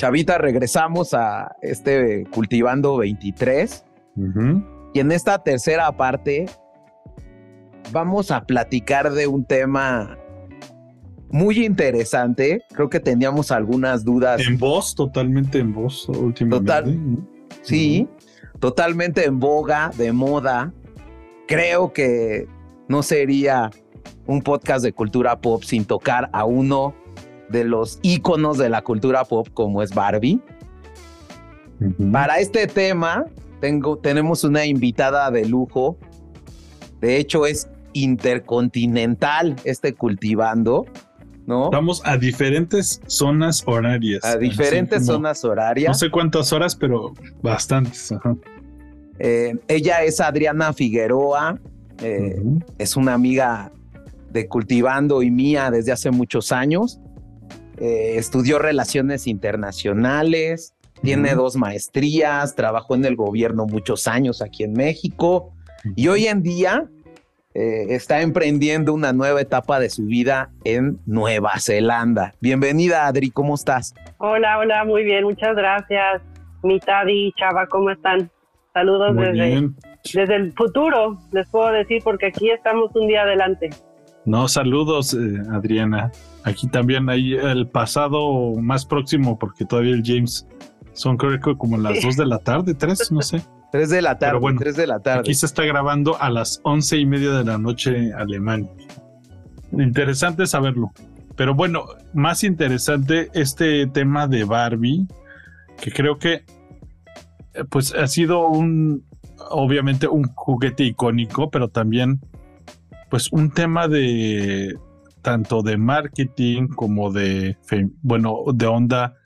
Chavita, regresamos a este Cultivando 23. Y en esta tercera parte vamos a platicar de un tema muy interesante. Creo que teníamos algunas dudas. En voz, totalmente en voz últimamente. Total, sí, totalmente en boga, de moda. Creo que no sería un podcast de cultura pop sin tocar a uno de los íconos de la cultura pop como es Barbie. Para este tema tengo, tenemos una invitada de lujo. De hecho es intercontinental este cultivando. ¿no? Vamos a diferentes zonas horarias. A diferentes zonas horarias. No sé cuántas horas, pero bastantes. Eh, ella es Adriana Figueroa, eh, es una amiga de Cultivando y mía desde hace muchos años. Eh, estudió relaciones internacionales, tiene dos maestrías, trabajó en el gobierno muchos años aquí en México y hoy en día eh, está emprendiendo una nueva etapa de su vida en Nueva Zelanda. Bienvenida Adri, ¿cómo estás? Hola, hola, muy bien, muchas gracias. Mitadi, Chava, ¿cómo están? Saludos desde, desde el futuro, les puedo decir, porque aquí estamos un día adelante. No, saludos, eh, Adriana. Aquí también hay el pasado más próximo, porque todavía el James son creo que como las dos de la tarde, tres, no sé. Tres de la tarde, bueno, tres de la tarde. Aquí se está grabando a las once y media de la noche alemán. Interesante saberlo. Pero bueno, más interesante este tema de Barbie, que creo que eh, pues ha sido un, obviamente un juguete icónico, pero también pues un tema de tanto de marketing como de, bueno, de onda,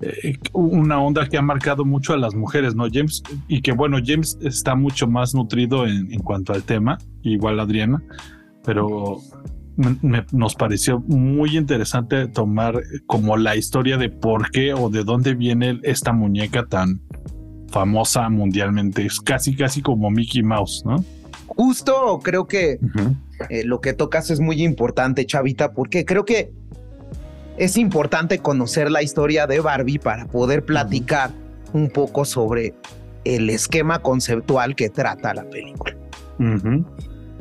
eh, una onda que ha marcado mucho a las mujeres, ¿no, James? Y que bueno, James está mucho más nutrido en, cuanto al tema, igual Adriana, pero nos pareció muy interesante tomar como la historia de por qué o de dónde viene esta muñeca tan famosa mundialmente. Es casi, casi como Mickey Mouse, ¿no? Justo creo que eh, lo que tocas es muy importante, Chavita, porque creo que es importante conocer la historia de Barbie para poder platicar un poco sobre el esquema conceptual que trata la película.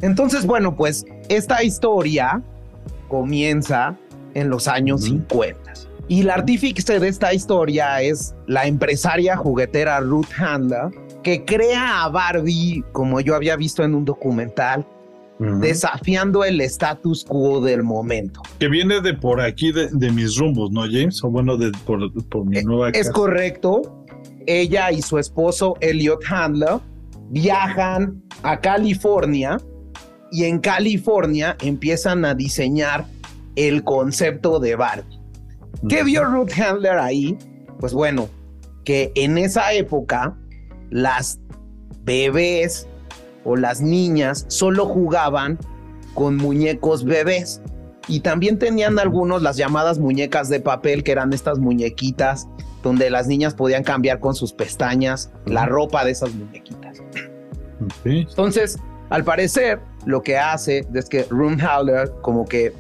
Entonces, bueno, pues esta historia comienza en los años 50. Y la artífice de esta historia es la empresaria juguetera Ruth Handler, que crea a Barbie, como yo había visto en un documental, desafiando el status quo del momento. Que viene de por aquí, de, mis rumbos, ¿no, James? O bueno, de, por, mi eh, nueva casa. Es correcto. Ella y su esposo, Elliot Handler, viajan a California y en California empiezan a diseñar el concepto de Barbie. ¿Qué vio Ruth Handler ahí? Pues bueno, que en esa época las bebés o las niñas solo jugaban con muñecos bebés. Y también tenían algunos las llamadas muñecas de papel que eran estas muñequitas donde las niñas podían cambiar con sus pestañas la ropa de esas muñequitas. Entonces, al parecer, lo que hace es que Howler como que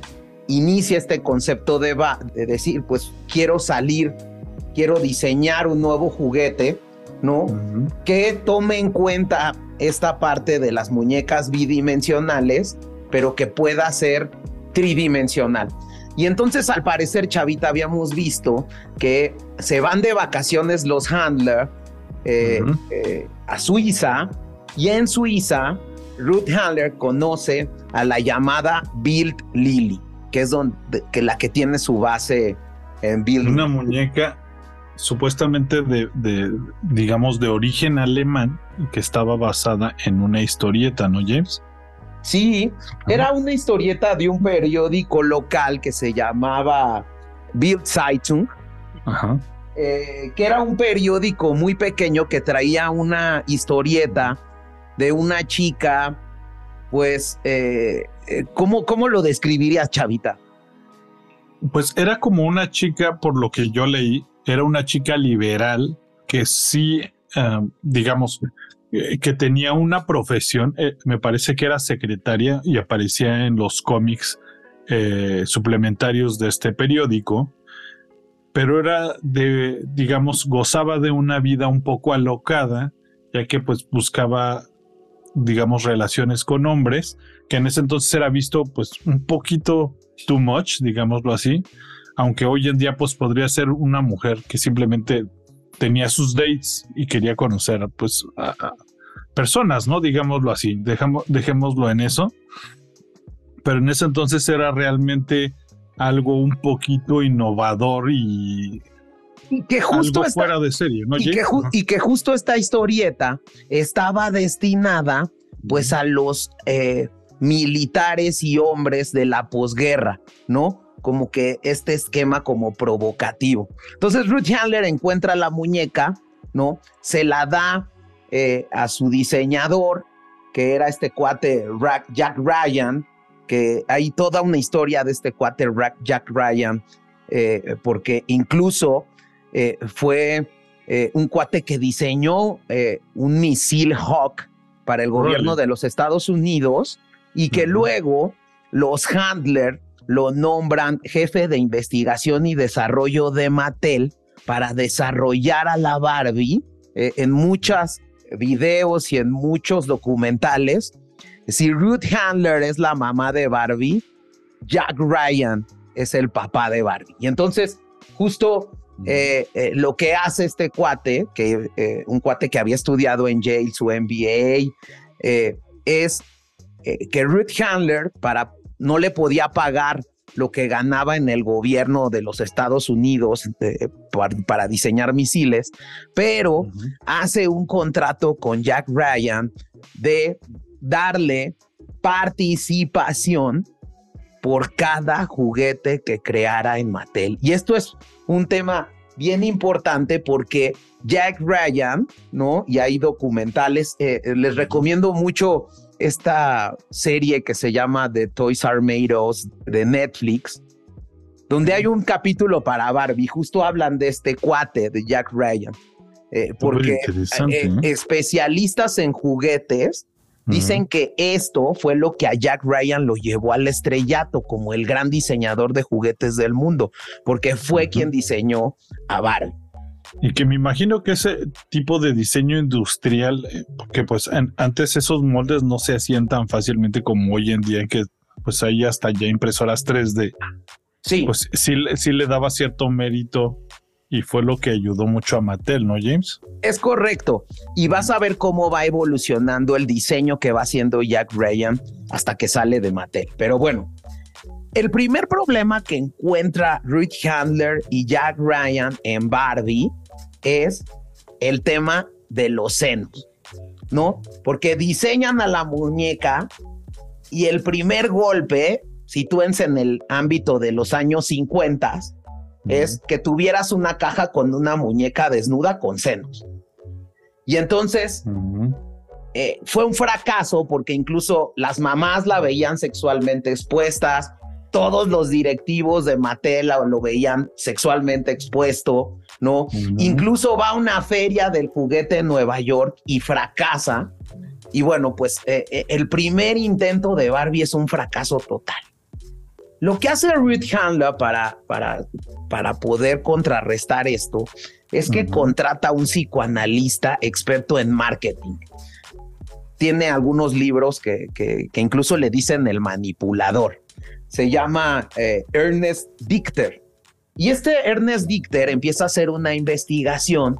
inicia este concepto de, de decir, pues quiero salir, quiero diseñar un nuevo juguete ¿no? Que tome en cuenta esta parte de las muñecas bidimensionales, pero que pueda ser tridimensional. Y entonces al parecer, Chavita, habíamos visto que se van de vacaciones los Handler eh, eh, a Suiza y en Suiza Ruth Handler conoce a la llamada Build Lily, que es donde, que la que tiene su base en Build. Una muñeca supuestamente de, digamos, de origen alemán que estaba basada en una historieta, ¿no, James? Sí, era una historieta de un periódico local que se llamaba Bild Zeitung, eh, que era un periódico muy pequeño que traía una historieta de una chica, pues, eh, eh, ¿cómo, ¿cómo lo describirías, Chavita? Pues era como una chica, por lo que yo leí, era una chica liberal que sí, eh, digamos, eh, que tenía una profesión, eh, me parece que era secretaria y aparecía en los cómics suplementarios de este periódico, pero era de, digamos, gozaba de una vida un poco alocada, ya que pues buscaba, digamos, relaciones con hombres, que en ese entonces era visto pues un poquito too much, digámoslo así, aunque hoy en día pues podría ser una mujer que simplemente tenía sus dates y quería conocer pues a, personas, ¿no? Digámoslo así, dejémoslo en eso. Pero en ese entonces era realmente algo un poquito innovador y, que justo fuera de serie, ¿no? Y que, y que, justo esta historieta estaba destinada pues a los eh, militares y hombres de la posguerra, ¿no? Como que este esquema como provocativo. Entonces Ruth Handler encuentra la muñeca, ¿no? Se la da eh, a su diseñador, que era este cuate Jack Ryan, que hay toda una historia de este cuate Jack Ryan, eh, porque incluso eh, fue un cuate que diseñó un misil Hawk para el gobierno de los Estados Unidos y que luego los Handler lo nombran jefe de investigación y desarrollo de Mattel para desarrollar a la Barbie en muchas videos y en muchos documentales, si Ruth Handler es la mamá de Barbie, Jack Ryan es el papá de Barbie. Y entonces, justo eh, eh, lo que hace este cuate, que eh, un cuate que había estudiado en Yale, su MBA, es que Ruth Handler para no le podía pagar lo que ganaba en el gobierno de los Estados Unidos para, diseñar misiles, pero hace un contrato con Jack Ryan de darle participación por cada juguete que creara en Mattel. Y esto es un tema bien importante porque Jack Ryan, ¿no? Y hay documentales, eh, les recomiendo mucho esta serie que se llama The Toys Are Made Us de Netflix, donde hay un capítulo para Barbie, justo hablan de este cuate de Jack Ryan, eh, porque eh, ¿eh? especialistas en juguetes dicen que esto fue lo que a Jack Ryan lo llevó al estrellato como el gran diseñador de juguetes del mundo, porque fue quien diseñó a Barbie. Y que me imagino que ese tipo de diseño industrial, eh, porque pues antes esos moldes no se hacían tan fácilmente como hoy en día, que pues hay hasta ya impresoras 3D. Sí. Pues sí, sí le daba cierto mérito y fue lo que ayudó mucho a Mattel, ¿no, James? Es correcto. Y vas a ver cómo va evolucionando el diseño que va haciendo Jack Ryan hasta que sale de Mattel. Pero bueno, el primer problema que encuentra Rich Handler y Jack Ryan en Barbie es el tema de los senos, ¿no? Porque diseñan a la muñeca y el primer golpe, sitúense en el ámbito de los años 50, es que tuvieras una caja con una muñeca desnuda con senos. Y entonces eh, fue un fracaso porque incluso las mamás la veían sexualmente expuestas, todos los directivos de Mattel lo, veían sexualmente expuesto, ¿no? Incluso va a una feria del juguete en Nueva York y fracasa. Y bueno, pues eh, eh, el primer intento de Barbie es un fracaso total. Lo que hace Ruth Handler para, para, para poder contrarrestar esto es que contrata a un psicoanalista experto en marketing. Tiene algunos libros que, que, que incluso le dicen el manipulador se llama eh, Ernest Dichter. Y este Ernest Dichter empieza a hacer una investigación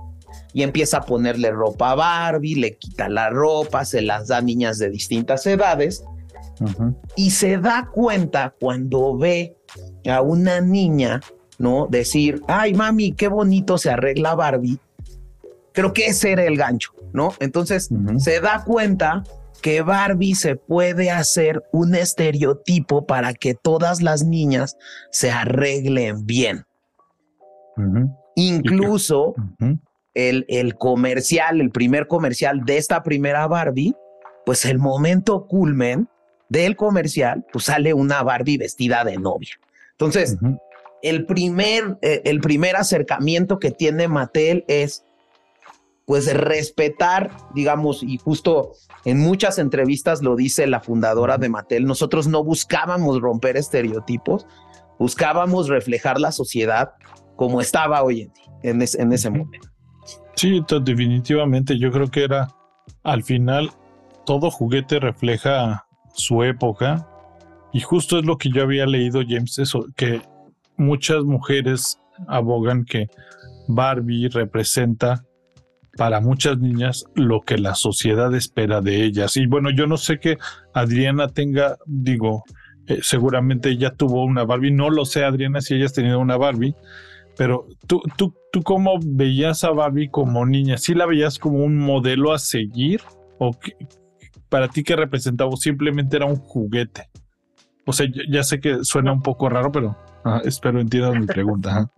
y empieza a ponerle ropa a Barbie, le quita la ropa, se las da a niñas de distintas edades y se da cuenta cuando ve a una niña, ¿no? Decir, ay mami, qué bonito se arregla Barbie. Creo que ese era el gancho, ¿no? Entonces se da cuenta que Barbie se puede hacer un estereotipo para que todas las niñas se arreglen bien. Incluso el, el comercial, el primer comercial de esta primera Barbie, pues el momento culmen del comercial, pues sale una Barbie vestida de novia. Entonces, el, primer, eh, el primer acercamiento que tiene Mattel es pues respetar, digamos, y justo en muchas entrevistas lo dice la fundadora de Mattel, nosotros no buscábamos romper estereotipos, buscábamos reflejar la sociedad como estaba hoy en, en, ese momento. Sí, definitivamente yo creo que era al final todo juguete refleja su época y justo es lo que yo había leído James eso que muchas mujeres abogan que Barbie representa para muchas niñas lo que la sociedad espera de ellas. Y bueno, yo no sé que Adriana tenga, digo, eh, seguramente ella tuvo una Barbie, no lo sé Adriana si ella has tenido una Barbie, pero tú, tú, tú cómo veías a Barbie como niña, ¿sí la veías como un modelo a seguir? ¿O para ti qué representaba? simplemente era un juguete? O sea, ya sé que suena un poco raro, pero espero entiendas mi pregunta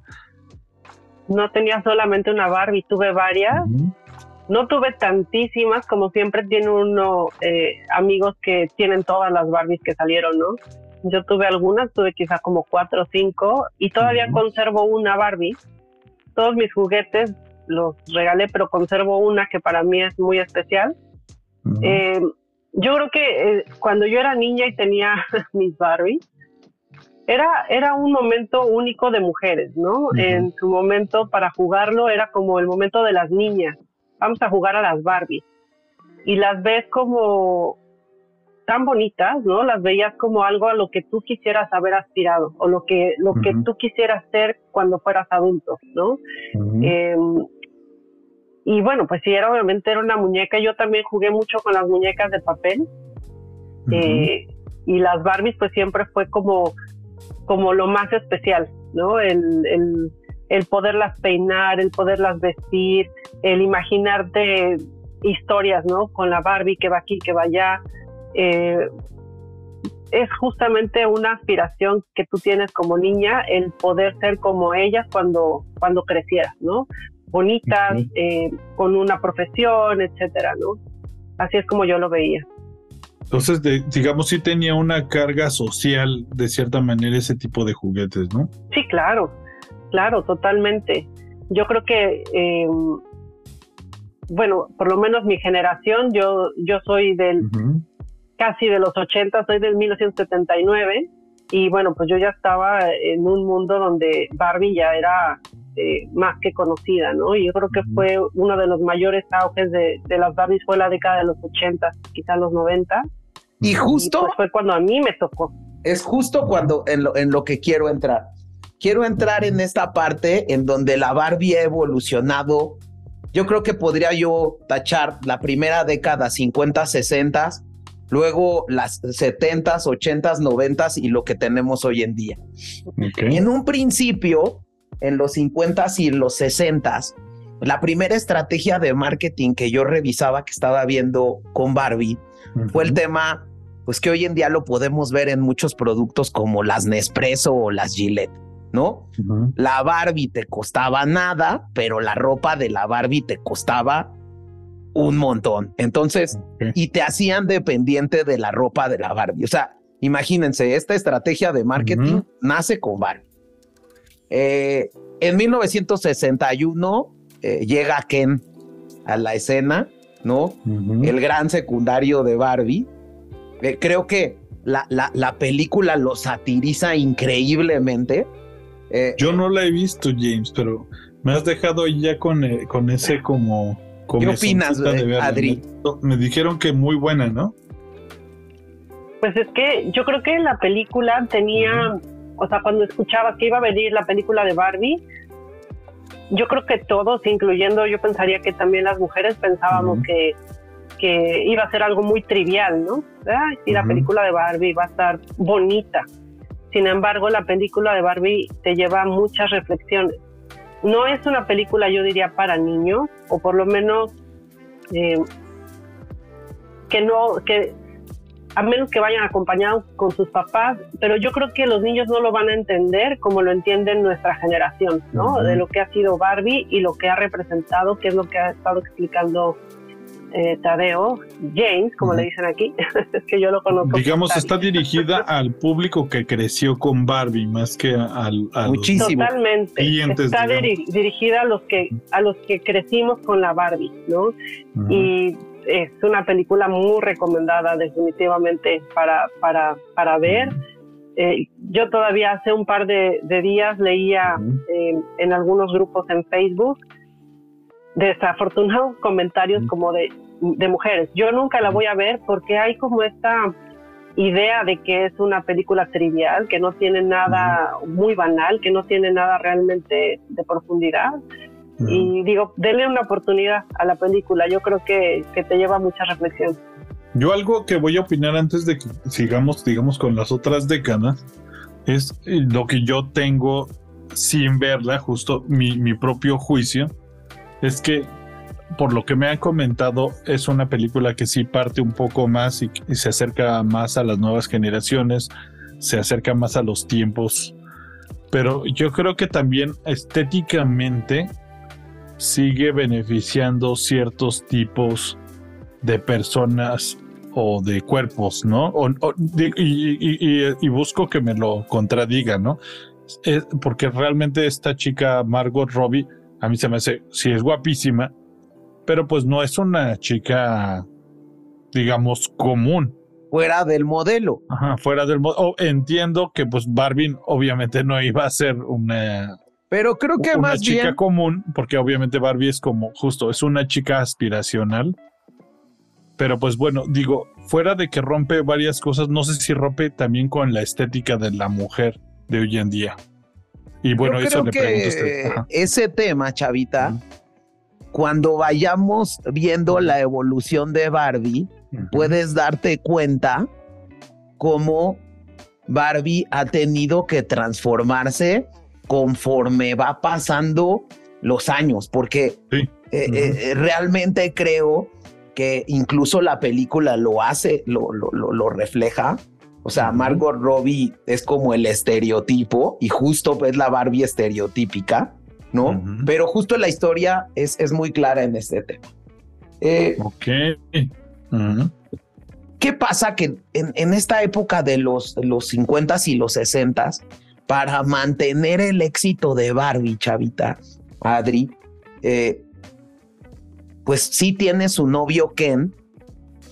no tenía solamente una Barbie, tuve varias. No tuve tantísimas, como siempre tiene uno eh, amigos que tienen todas las Barbies que salieron, ¿no? Yo tuve algunas, tuve quizá como cuatro o cinco y todavía conservo una Barbie. Todos mis juguetes los regalé, pero conservo una que para mí es muy especial. Eh, yo creo que eh, cuando yo era niña y tenía mis Barbies, era, era un momento único de mujeres, ¿no? En su momento para jugarlo era como el momento de las niñas. Vamos a jugar a las Barbies. Y las ves como tan bonitas, ¿no? Las veías como algo a lo que tú quisieras haber aspirado o lo que, lo que tú quisieras ser cuando fueras adulto, ¿no? Em, y bueno, pues sí, era obviamente era una muñeca. Yo también jugué mucho con las muñecas de papel. Eh, y las Barbies pues siempre fue como como lo más especial, ¿no? El, el, el poderlas peinar, el poderlas vestir, el imaginarte historias, ¿no? Con la Barbie que va aquí, que va allá. Eh, es justamente una aspiración que tú tienes como niña, el poder ser como ellas cuando, cuando crecieras, ¿no? Bonitas, eh, con una profesión, etcétera, ¿no? Así es como yo lo veía. Entonces, digamos, sí tenía una carga social de cierta manera ese tipo de juguetes, ¿no? Sí, claro, claro, totalmente. Yo creo que, eh, bueno, por lo menos mi generación, yo, yo soy del casi de los 80, soy del 1979 y bueno, pues yo ya estaba en un mundo donde Barbie ya era eh, más que conocida, ¿no? Y yo creo que fue uno de los mayores auges de, de las Barbies fue la década de los 80, quizás los 90 y justo... Pues fue cuando a mí me tocó. Es justo cuando en lo, en lo que quiero entrar. Quiero entrar en esta parte en donde la Barbie ha evolucionado. Yo creo que podría yo tachar la primera década 50, 60, luego las 70, 80, 90 y lo que tenemos hoy en día. En un principio, en los 50 y los 60, la primera estrategia de marketing que yo revisaba, que estaba viendo con Barbie, fue el tema pues que hoy en día lo podemos ver en muchos productos como las Nespresso o las Gillette, ¿no? La Barbie te costaba nada, pero la ropa de la Barbie te costaba un montón. Entonces, y te hacían dependiente de la ropa de la Barbie. O sea, imagínense, esta estrategia de marketing nace con Barbie. Eh, en 1961 eh, llega Ken a la escena, ¿no? El gran secundario de Barbie eh, creo que la, la, película lo satiriza increíblemente. Eh, Yo no la he visto, James, pero me has dejado ya con, eh, con ese como... ¿Qué opinas, Adri? Me, dijeron que muy buena, ¿no? Pues es que yo creo que la película tenía, o sea, cuando escuchaba que iba a venir la película de Barbie, yo creo que todos, incluyendo yo pensaría que también las mujeres pensábamos que que iba a ser algo muy trivial, ¿no? Ay, sí, la película de Barbie va a estar bonita. Sin embargo, la película de Barbie te lleva a muchas reflexiones. No es una película, yo diría, para niños, o por lo menos eh, que no, que a menos que vayan acompañados con sus papás, pero yo creo que los niños no lo van a entender como lo entienden nuestra generación, ¿no? De lo que ha sido Barbie y lo que ha representado, que es lo que ha estado explicando eh, Tadeo, James, como le dicen aquí, es que yo lo conozco. Digamos, está dirigida al público que creció con Barbie más que al, Muchísimo. Totalmente. está dirigida a los que a los que crecimos con la Barbie, ¿no? Y es una película muy recomendada definitivamente para para para ver. eh, yo todavía hace un par de, días leía eh, en algunos grupos en Facebook desafortunados comentarios como de, de mujeres. Yo nunca la voy a ver porque hay como esta idea de que es una película trivial, que no tiene nada muy banal, que no tiene nada realmente de profundidad. Y digo, denle una oportunidad a la película, yo creo que, que te lleva mucha reflexión. Yo algo que voy a opinar antes de que sigamos, digamos, con las otras décadas, es lo que yo tengo sin verla, justo mi, mi propio juicio, es que por lo que me han comentado, es una película que sí parte un poco más y, se acerca más a las nuevas generaciones, se acerca más a los tiempos. Pero yo creo que también estéticamente sigue beneficiando ciertos tipos de personas o de cuerpos, ¿no? y, busco que me lo contradiga, ¿no? porque realmente esta chica Margot Robbie, a mí se me hace, si es guapísima, pero pues no es una chica, digamos, común. Fuera del modelo. Ajá, fuera del modelo. entiendo que pues Barbie obviamente no iba a ser una... Pero creo que una más chica común, porque obviamente Barbie es como justo, es una chica aspiracional. Pero pues bueno, digo, fuera de que rompe varias cosas, no sé si rompe también con la estética de la mujer de hoy en día. Y bueno, eso le pregunto a usted. Ese tema, Chavita, cuando vayamos viendo la evolución de Barbie, puedes darte cuenta cómo Barbie ha tenido que transformarse conforme va pasando los años, porque eh, eh, realmente creo que incluso la película lo hace, lo, lo, refleja. O sea, Margot Robbie es como el estereotipo y justo es la Barbie estereotípica. ¿no? Pero justo la historia es, es muy clara en este tema. Eh, ok. ¿Qué pasa que en, esta época de los, los 50s y los 60s, para mantener el éxito de Barbie, chavita, Adri, eh, pues sí tiene su novio Ken,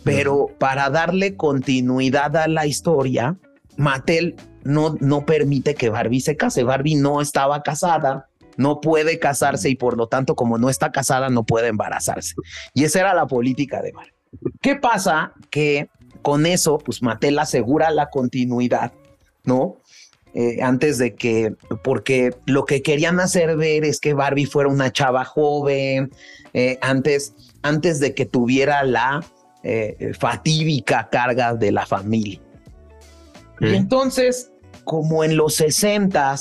pero para darle continuidad a la historia, Mattel no, no permite que Barbie se case. Barbie no estaba casada, no puede casarse y por lo tanto como no está casada no puede embarazarse. Y esa era la política de Mar. ¿Qué pasa? Que con eso, pues Mattel asegura la continuidad, ¿no? Eh, antes de que, porque lo que querían hacer ver es que Barbie fuera una chava joven, eh, antes, antes de que tuviera la eh, fatídica carga de la familia. Y entonces, como en los 60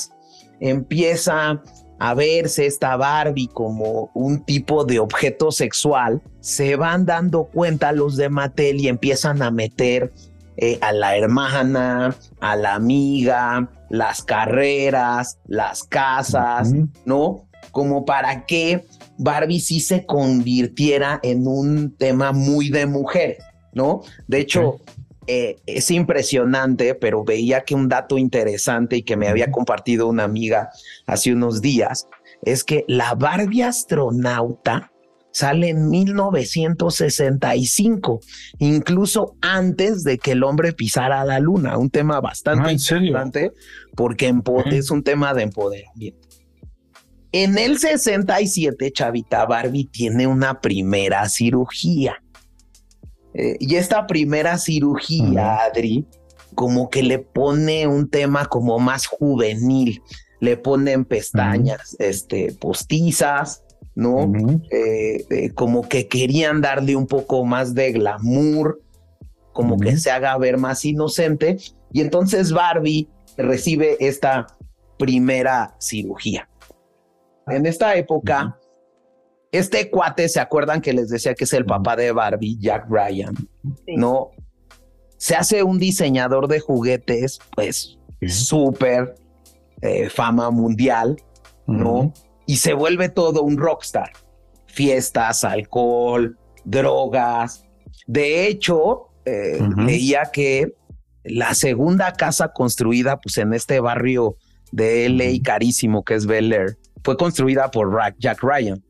empieza a verse esta Barbie como un tipo de objeto sexual, se van dando cuenta los de Mattel y empiezan a meter eh, a la hermana, a la amiga, las carreras, las casas, ¿no? Como para que Barbie sí se convirtiera en un tema muy de mujer, ¿no? De hecho, eh, es impresionante, pero veía que un dato interesante y que me había compartido una amiga hace unos días es que la Barbie astronauta sale en 1965, incluso antes de que el hombre pisara la luna, un tema bastante ah, interesante porque es un tema de empoderamiento. En el 67, Chavita Barbie tiene una primera cirugía. Eh, y esta primera cirugía, Adri, como que le pone un tema como más juvenil, le ponen pestañas este, postizas, ¿no? Eh, eh, como que querían darle un poco más de glamour, como que se haga ver más inocente. Y entonces Barbie recibe esta primera cirugía. En esta época, este cuate, ¿se acuerdan que les decía que es el papá de Barbie, Jack Ryan? ¿No? Se hace un diseñador de juguetes, pues, súper eh, fama mundial, ¿no? Y se vuelve todo un rockstar. Fiestas, alcohol, drogas. De hecho, eh, leía que la segunda casa construida, pues, en este barrio de LA carísimo que es Bel Air, fue construida por Jack Ryan.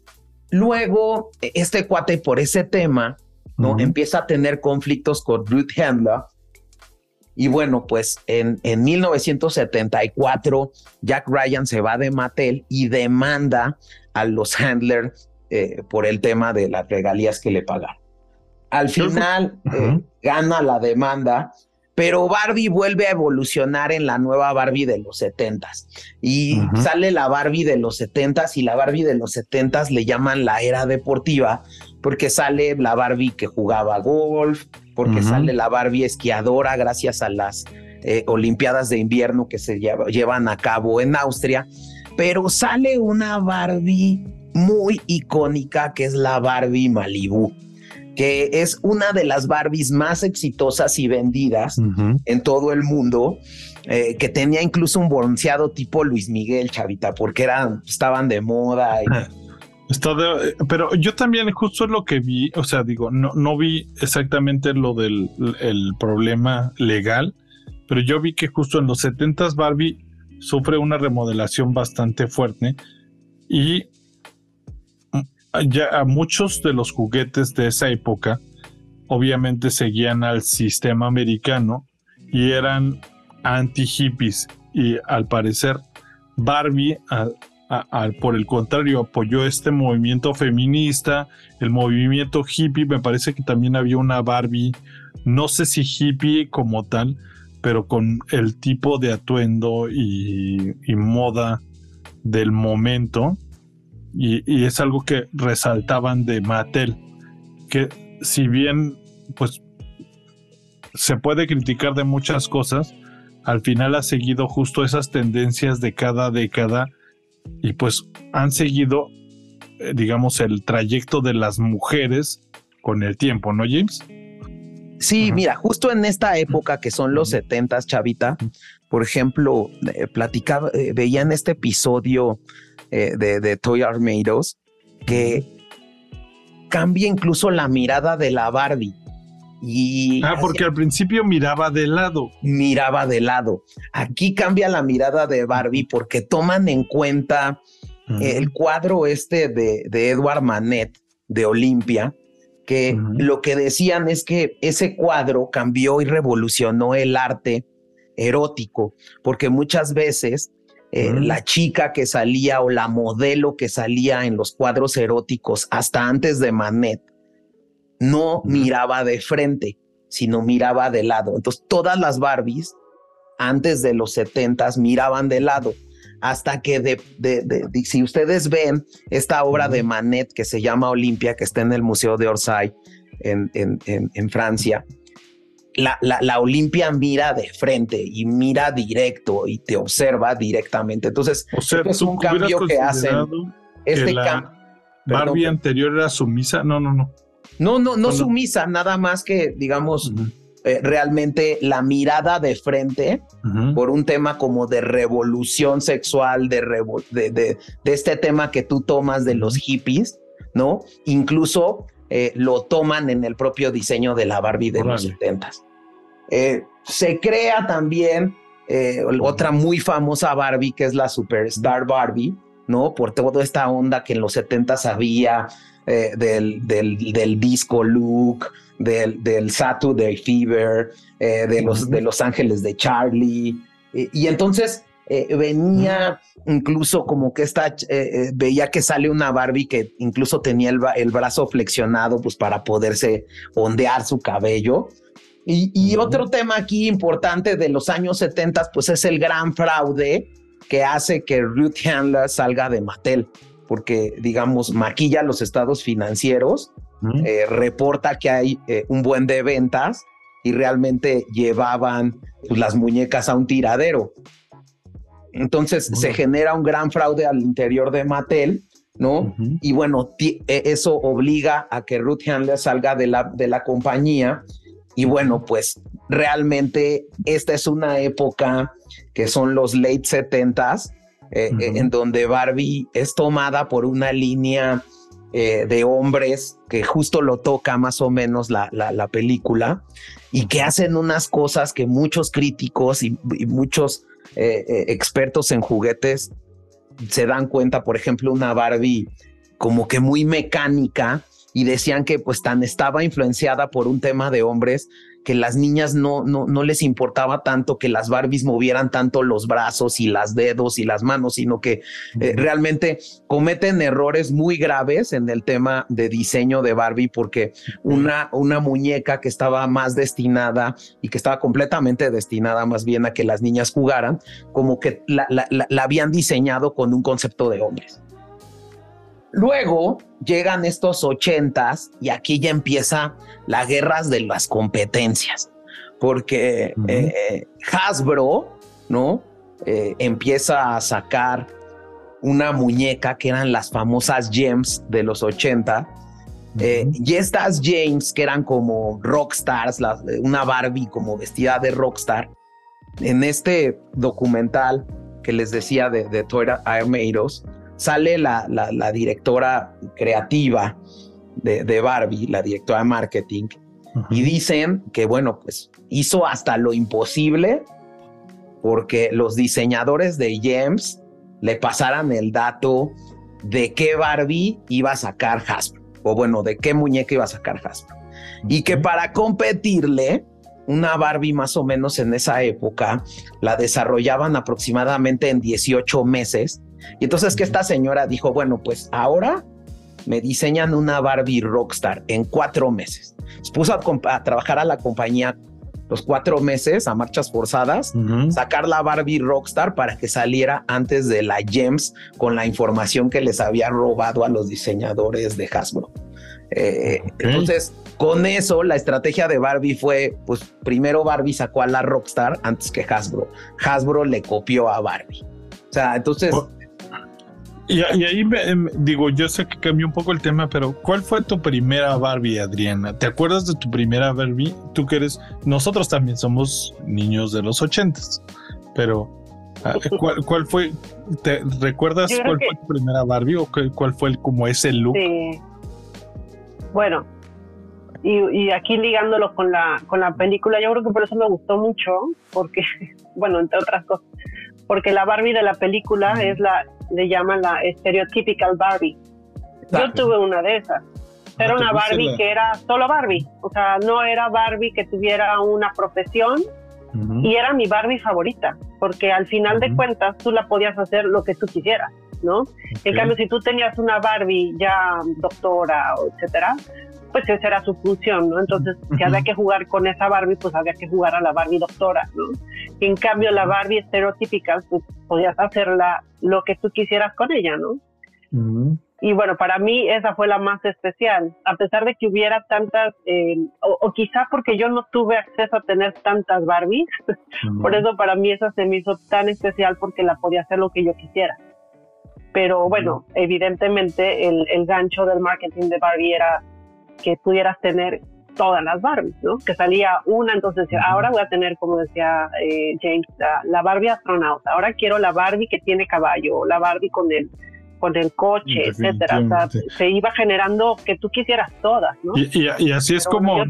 Luego, e, este cuate por ese tema, ¿no? Empieza a tener conflictos con Ruth Handler Y bueno, pues en, en 1974 Jack Ryan se va de Mattel y demanda a los handlers eh, por el tema de las regalías que le pagaron. Al final eh, gana la demanda, pero Barbie vuelve a evolucionar en la nueva Barbie de los setentas. Y sale la Barbie de los setentas y la Barbie de los setentas le llaman la era deportiva porque sale la Barbie que jugaba golf, porque sale la Barbie esquiadora gracias a las eh, Olimpiadas de invierno que se llevan a cabo en Austria, pero sale una Barbie muy icónica que es la Barbie Malibu que es una de las Barbies más exitosas y vendidas en todo el mundo, eh, que tenía incluso un bronceado tipo Luis Miguel, chavita, porque eran, estaban de moda. pero yo también justo lo que vi, o sea, digo, no, no vi exactamente lo del el problema legal, pero yo vi que justo en los 70s Barbie sufre una remodelación bastante fuerte y ya a muchos de los juguetes de esa época obviamente seguían al sistema americano y eran anti-hippies y al parecer Barbie por el contrario apoyó este movimiento feminista, el movimiento hippie, me parece que también había una Barbie, no sé si hippie como tal, pero con el tipo de atuendo y moda del momento. Y, es algo que resaltaban de Mattel, que si bien pues se puede criticar de muchas cosas, al final ha seguido justo esas tendencias de cada década y pues han seguido, eh, digamos, el trayecto de las mujeres con el tiempo, ¿no, James? Sí, mira, justo en esta época que son los setentas, Chavita, por ejemplo, eh, platicaba, eh, veía en este episodio eh, de, Toy Armados que cambia incluso la mirada de la Barbie. Y ah, porque al principio miraba de lado. Miraba de lado. Aquí cambia la mirada de Barbie porque toman en cuenta el cuadro este de, de Edward Manet de Olimpia, que lo que decían es que ese cuadro cambió y revolucionó el arte erótico, porque muchas veces eh, la chica que salía o la modelo que salía en los cuadros eróticos hasta antes de Manet no miraba de frente, sino miraba de lado. Entonces todas las Barbies antes de los setentas miraban de lado hasta que de, si ustedes ven esta obra de Manet que se llama Olimpia, que está en el Museo de Orsay en, en, en Francia, la, la, Olimpia mira de frente y mira directo y te observa directamente. Entonces, es un cambio que hacen. Este cambio. Barbie anterior era sumisa. No, no, no. No, no, no sumisa, nada más que, digamos, eh, realmente la mirada de frente por un tema como de revolución sexual, de, de, de, este tema que tú tomas de los hippies, ¿no? Incluso eh, lo toman en el propio diseño de la Barbie de los 70 eh, se crea también eh, otra muy famosa Barbie, que es la Superstar Barbie, ¿no? Por toda esta onda que en los 70 había del, del, disco look, del, del Saturday Fever, de, los, de Los Ángeles de Charlie. y entonces eh, venía incluso como que esta, eh, eh, veía que sale una Barbie que incluso tenía el, brazo flexionado pues para poderse ondear su cabello. Y, otro tema aquí importante de los años 70 pues es el gran fraude que hace que Ruth Handler salga de Mattel, porque digamos maquilla los estados financieros, reporta que hay un buen de ventas y realmente llevaban pues, las muñecas a un tiradero. Entonces se genera un gran fraude al interior de Mattel, ¿no? Y bueno, e, eso obliga a que Ruth Handler salga de la, de la compañía. Y bueno, pues realmente esta es una época que son los late 70s, eh, eh, en donde Barbie es tomada por una línea eh, de hombres que justo lo toca más o menos la, la, película y que hacen unas cosas que muchos críticos y muchos eh, expertos en juguetes se dan cuenta, por ejemplo, una Barbie como que muy mecánica y decían que pues tan estaba influenciada por un tema de hombres que las niñas no, no, no les importaba tanto que las Barbies movieran tanto los brazos y las dedos y las manos, sino que eh, realmente cometen errores muy graves en el tema de diseño de Barbie, porque una, una muñeca que estaba más destinada y que estaba completamente destinada más bien a que las niñas jugaran, como que la, la habían diseñado con un concepto de hombres. Luego llegan estos ochentas y aquí ya empieza la guerra de las competencias, porque eh, Hasbro, ¿no? Eh, empieza a sacar una muñeca que eran las famosas Gems de los 80. Eh, y estas James, que eran como rockstars, una Barbie como vestida de rockstar, en este documental que les decía de, de Toy sale la, la, directora creativa de, Barbie, la directora de marketing, y dicen que, bueno, pues hizo hasta lo imposible porque los diseñadores de Gems le pasaran el dato de qué Barbie iba a sacar Hasbro, o bueno, de qué muñeca iba a sacar Hasbro. Y que para competirle, una Barbie más o menos en esa época la desarrollaban aproximadamente en 18 meses y entonces que esta señora dijo, bueno, pues ahora me diseñan una Barbie Rockstar en cuatro meses. Se puso a, trabajar a la compañía los cuatro meses a marchas forzadas, sacar la Barbie Rockstar para que saliera antes de la Gems con la información que les había robado a los diseñadores de Hasbro. Eh, entonces, con eso, la estrategia de Barbie fue, pues primero Barbie sacó a la Rockstar antes que Hasbro. Hasbro le copió a Barbie. O sea, entonces... Y, ahí em, digo, yo sé que cambió un poco el tema, pero ¿cuál fue tu primera Barbie, Adriana? ¿Te acuerdas de tu primera Barbie? Tú que eres, nosotros también somos niños de los ochentas, pero ah, ¿cuál, fue? ¿Te recuerdas cuál fue tu primera Barbie o cuál fue el, como ese look? Sí. Bueno, y, aquí ligándolo con la, con la película, yo creo que por eso me gustó mucho, porque, bueno, entre otras cosas, porque la Barbie de la película es la, le llaman la stereotypical Barbie. Yo tuve una de esas. Era una Barbie que era solo Barbie, o sea, no era Barbie que tuviera una profesión y era mi Barbie favorita, porque al final de cuentas tú la podías hacer lo que tú quisieras, ¿no? En cambio, si tú tenías una Barbie ya doctora, etcétera, pues esa era su función, ¿no? Entonces, si había que jugar con esa Barbie, pues había que jugar a la Barbie doctora, ¿no? en cambio, la Barbie estereotípica, pues podías hacerla lo que tú quisieras con ella, ¿no? Y bueno, para mí esa fue la más especial, a pesar de que hubiera tantas, eh, o, quizá porque yo no tuve acceso a tener tantas Barbies, por eso para mí esa se me hizo tan especial porque la podía hacer lo que yo quisiera. Pero bueno, evidentemente el, el gancho del marketing de Barbie era que pudieras tener todas las Barbies, ¿no? Que salía una, entonces ahora voy a tener, como decía eh, James, la, Barbie astronauta, ahora quiero la Barbie que tiene caballo, la Barbie con el con el coche, etcétera. O sea, se iba generando que tú quisieras todas, ¿no? Y, así es como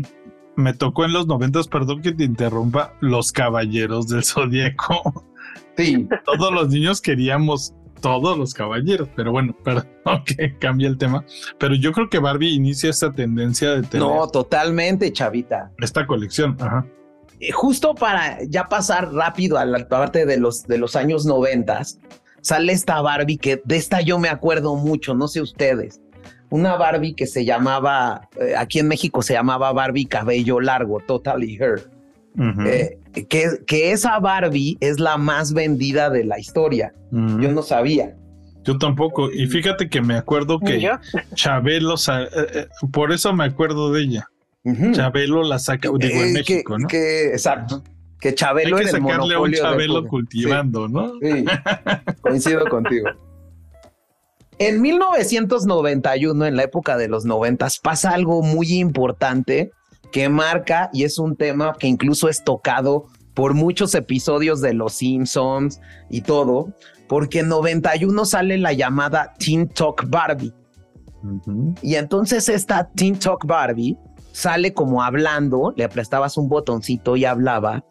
me tocó en los noventas, perdón que te interrumpa, los caballeros del zodiaco. Sí. Todos los niños queríamos todos los caballeros, pero bueno, perdón que cambie el tema. Pero yo creo que Barbie inicia esta tendencia de tener. No, totalmente, chavita. Esta colección, ajá. Eh, justo para ya pasar rápido a la parte de los, de los años noventas, sale esta Barbie que de esta yo me acuerdo mucho, no sé ustedes. Una Barbie que se llamaba, eh, aquí en México se llamaba Barbie Cabello Largo, Totally Her. Eh, que, que, esa Barbie es la más vendida de la historia. Yo no sabía. Yo tampoco. Y fíjate que me acuerdo que Chabelo, eh, eh, por eso me acuerdo de ella. Chabelo la saca, digo, en México, ¿no? Que, exacto. Que Chabelo Hay que sacarle un Chabelo cultivando, ¿no? Sí, coincido contigo. En 1991, en la época de los noventas, pasa algo muy importante que marca y es un tema que incluso es tocado por muchos episodios de Los Simpsons y todo, porque en 91 sale la llamada Teen Talk Barbie. Y entonces esta Teen Talk Barbie sale como hablando, le prestabas un botoncito y hablaba,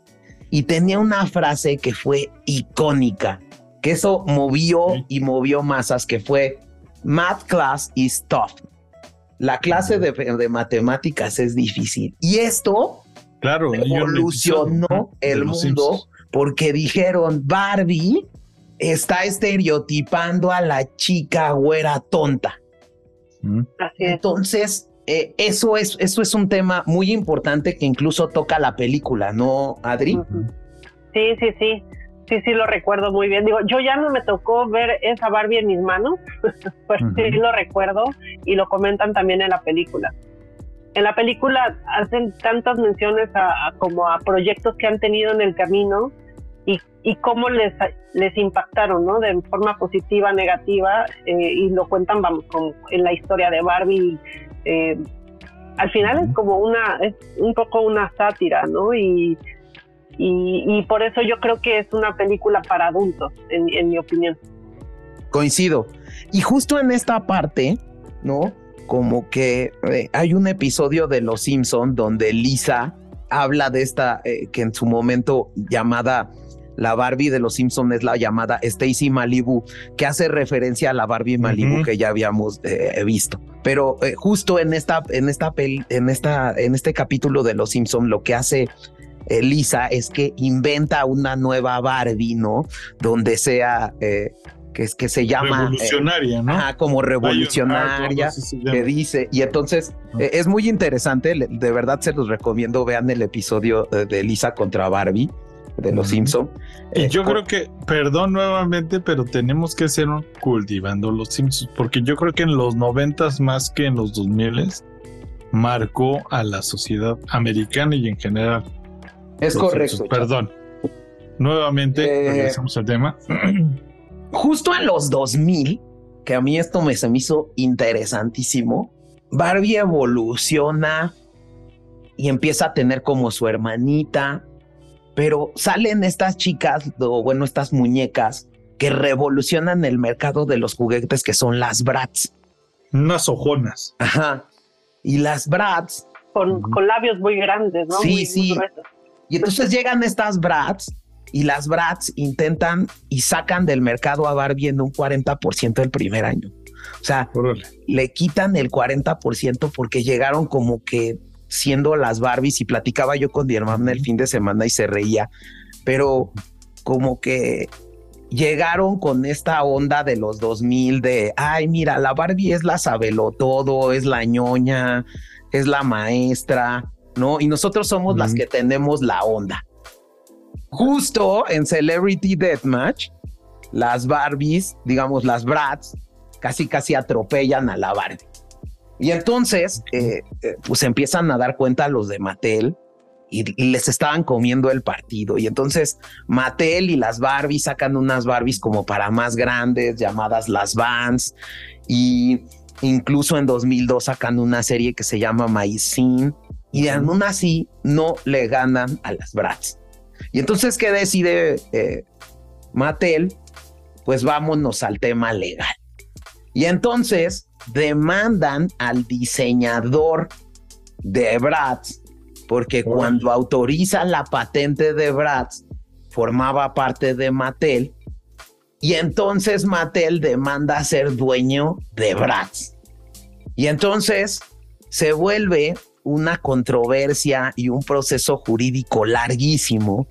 y tenía una frase que fue icónica, que eso movió y movió masas, que fue Math class is tough la clase de, matemáticas es difícil. Y esto Claro, evolucionó el mundo porque dijeron Barbie está estereotipando a la chica güera tonta. Entonces, eh, eso, es, eso es un tema muy importante que incluso toca la película, ¿no, Adri? Sí, sí, sí. Sí, sí, lo recuerdo muy bien. Digo, yo ya no me tocó ver esa Barbie en mis manos, pues sí lo recuerdo y lo comentan también en la película. En la película hacen tantas menciones a, como a proyectos que han tenido en el camino y, y cómo les, les impactaron, ¿no? De forma positiva, negativa, eh, y lo cuentan, vamos, como en la historia de Barbie. Eh, al final es como una, es un poco una sátira, ¿no? Y, y, por eso yo creo que es una película para adultos, en, en mi opinión. Coincido. Y justo en esta parte, ¿no? Como que eh, hay un episodio de Los Simpson donde Lisa habla de esta, que en su momento llamada la Barbie de los Simpsons es la llamada Stacy Malibu, que hace referencia a la Barbie Malibu que ya habíamos eh, visto. Pero eh, justo en esta, en esta en esta, en este capítulo de los Simpsons, lo que hace Lisa es que inventa una nueva Barbie, ¿no? Donde sea eh, que es que se llama revolucionaria, ¿no? como revolucionaria, que dice, y entonces es muy interesante, de verdad se los recomiendo, vean el episodio de Lisa contra Barbie, de los Simpson. Y yo creo que, perdón nuevamente, pero tenemos que ser cultivando los Simpsons, porque yo creo que en los noventas más que en los dos miles marcó a la sociedad americana y en general. Es correcto. Perdón. Nuevamente, eh, regresamos al tema. Justo en los 2000, que a mí esto me se me hizo interesantísimo, Barbie evoluciona y empieza a tener como su hermanita, pero salen estas chicas, o bueno, estas muñecas que revolucionan el mercado de los juguetes que son las Bratz. Unas ojonas. Ajá. Y las Bratz. Con, labios muy grandes, ¿no? Sí, sí. y entonces llegan estas Bratz y las Bratz intentan y sacan del mercado a Barbie en un 40% el primer año. O sea, le quitan el 40% porque llegaron como que siendo las Barbies y platicaba yo con mi hermana el fin de semana y se reía, pero como que llegaron con esta onda de los 2000 de, ay, mira, la Barbie es la sabelo todo, es la ñoña, es la maestra, ¿no? Y nosotros somos las que tenemos la onda. Justo en Celebrity Deathmatch, las Barbies, digamos, las Brats, casi casi atropellan a la Barbie. Y entonces, eh, eh, pues empiezan a dar cuenta los de Mattel y, les estaban comiendo el partido. Y entonces Mattel y las Barbies sacan unas Barbies como para más grandes, llamadas las Vans. Y incluso en 2002 sacan una serie que se llama Maicin. Y aún así no le ganan a las Bratz. Y entonces, ¿qué decide eh, Mattel? Pues vámonos al tema legal. Y entonces demandan al diseñador de Bratz, porque cuando autoriza la patente de Bratz, formaba parte de Mattel, y entonces Mattel demanda ser dueño de Bratz. Y entonces se vuelve una controversia y un proceso jurídico larguísimo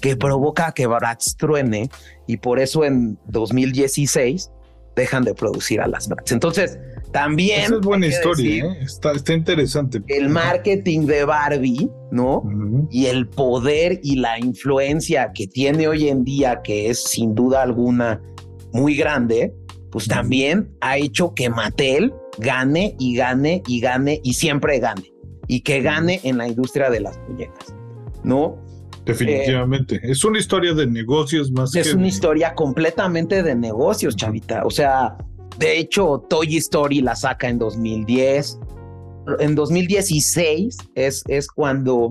que provoca que Bratz truene y por eso en 2016 dejan de producir a las Bratz. Entonces, también. Esa es buena historia, ¿eh? está, está, interesante. El marketing de Barbie, ¿no? Y el poder y la influencia que tiene hoy en día, que es sin duda alguna muy grande, pues también ha hecho que Mattel gane y gane y gane y siempre gane. Y que gane en la industria de las muñecas, ¿no? Definitivamente. es una historia de negocios más es una historia completamente de negocios, chavita. O sea, de hecho, Toy Story la saca en 2010. En 2016 es, es cuando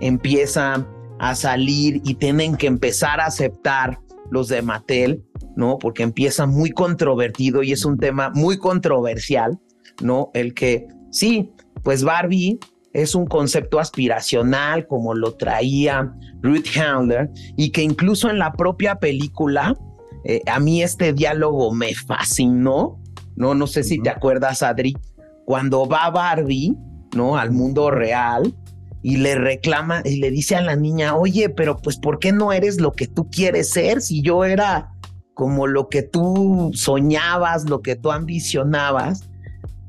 empieza a salir y tienen que empezar a aceptar los de Mattel, ¿no? Porque empieza muy controvertido y es un tema muy controversial, ¿no? El que, sí, pues Barbie es un concepto aspiracional como lo traía Ruth Handler y que incluso en la propia película eh, a mí este diálogo me fascinó, ¿no? No sé si te acuerdas, Adri, cuando va Barbie, ¿no? Al mundo real y le reclama y le dice a la niña, oye, pero pues ¿por qué no eres lo que tú quieres ser si yo era como lo que tú soñabas, lo que tú ambicionabas?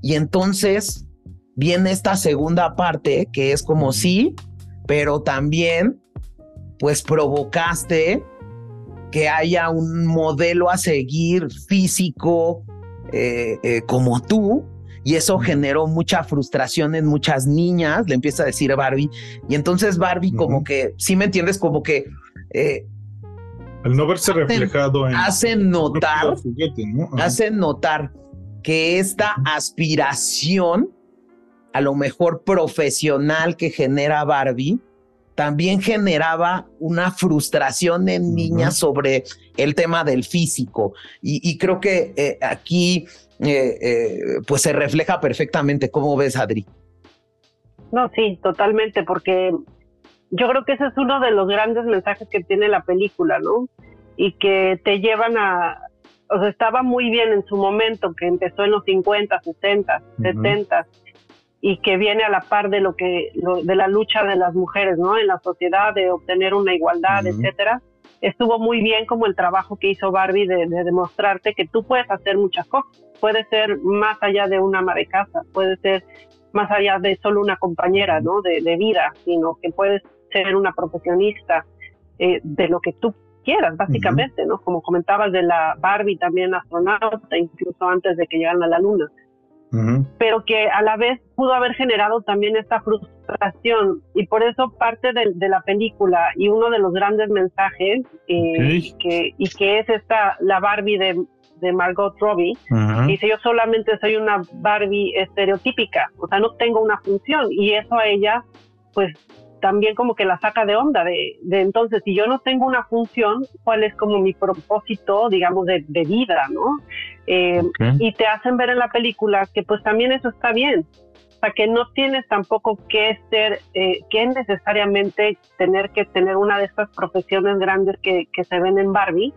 Y entonces viene esta segunda parte que es como sí, pero también pues provocaste que haya un modelo a seguir físico eh, eh, como tú y eso generó mucha frustración en muchas niñas, le empieza a decir Barbie, y entonces Barbie como que, si me entiendes, como que... Eh, el no verse reflejado en... Hacen notar, hacen notar que esta aspiración, a lo mejor profesional que genera Barbie, también generaba una frustración en niñas sobre el tema del físico. Y, creo que eh, aquí eh, eh, pues se refleja perfectamente. ¿Cómo ves, Adri? No, sí, totalmente, porque yo creo que ese es uno de los grandes mensajes que tiene la película, ¿no? Y que te llevan a, o sea, estaba muy bien en su momento, que empezó en los 50, 60, 70 y que viene a la par de lo que de la lucha de las mujeres, ¿no? En la sociedad de obtener una igualdad, etcétera estuvo muy bien como el trabajo que hizo Barbie de, demostrarte que tú puedes hacer muchas cosas. Puedes ser más allá de una ama de casa, puedes ser más allá de solo una compañera ¿no? de, vida, sino que puedes ser una profesionista eh, de lo que tú quieras, básicamente, ¿no? Como comentabas de la Barbie también astronauta, incluso antes de que llegaran a la luna pero que a la vez pudo haber generado también esta frustración. Y por eso parte de, la película y uno de los grandes mensajes eh, que, y que es esta la Barbie de, de Margot Robbie dice yo solamente soy una Barbie estereotípica o sea no tengo una función y eso a ella pues también como que la saca de onda de, de, entonces si yo no tengo una función, ¿cuál es como mi propósito, digamos, de, de vida, ¿no? Eh, y te hacen ver en la película que pues también eso está bien, o sea, que no tienes tampoco que ser, eh, que necesariamente tener que tener una de estas profesiones grandes que, que se ven en Barbie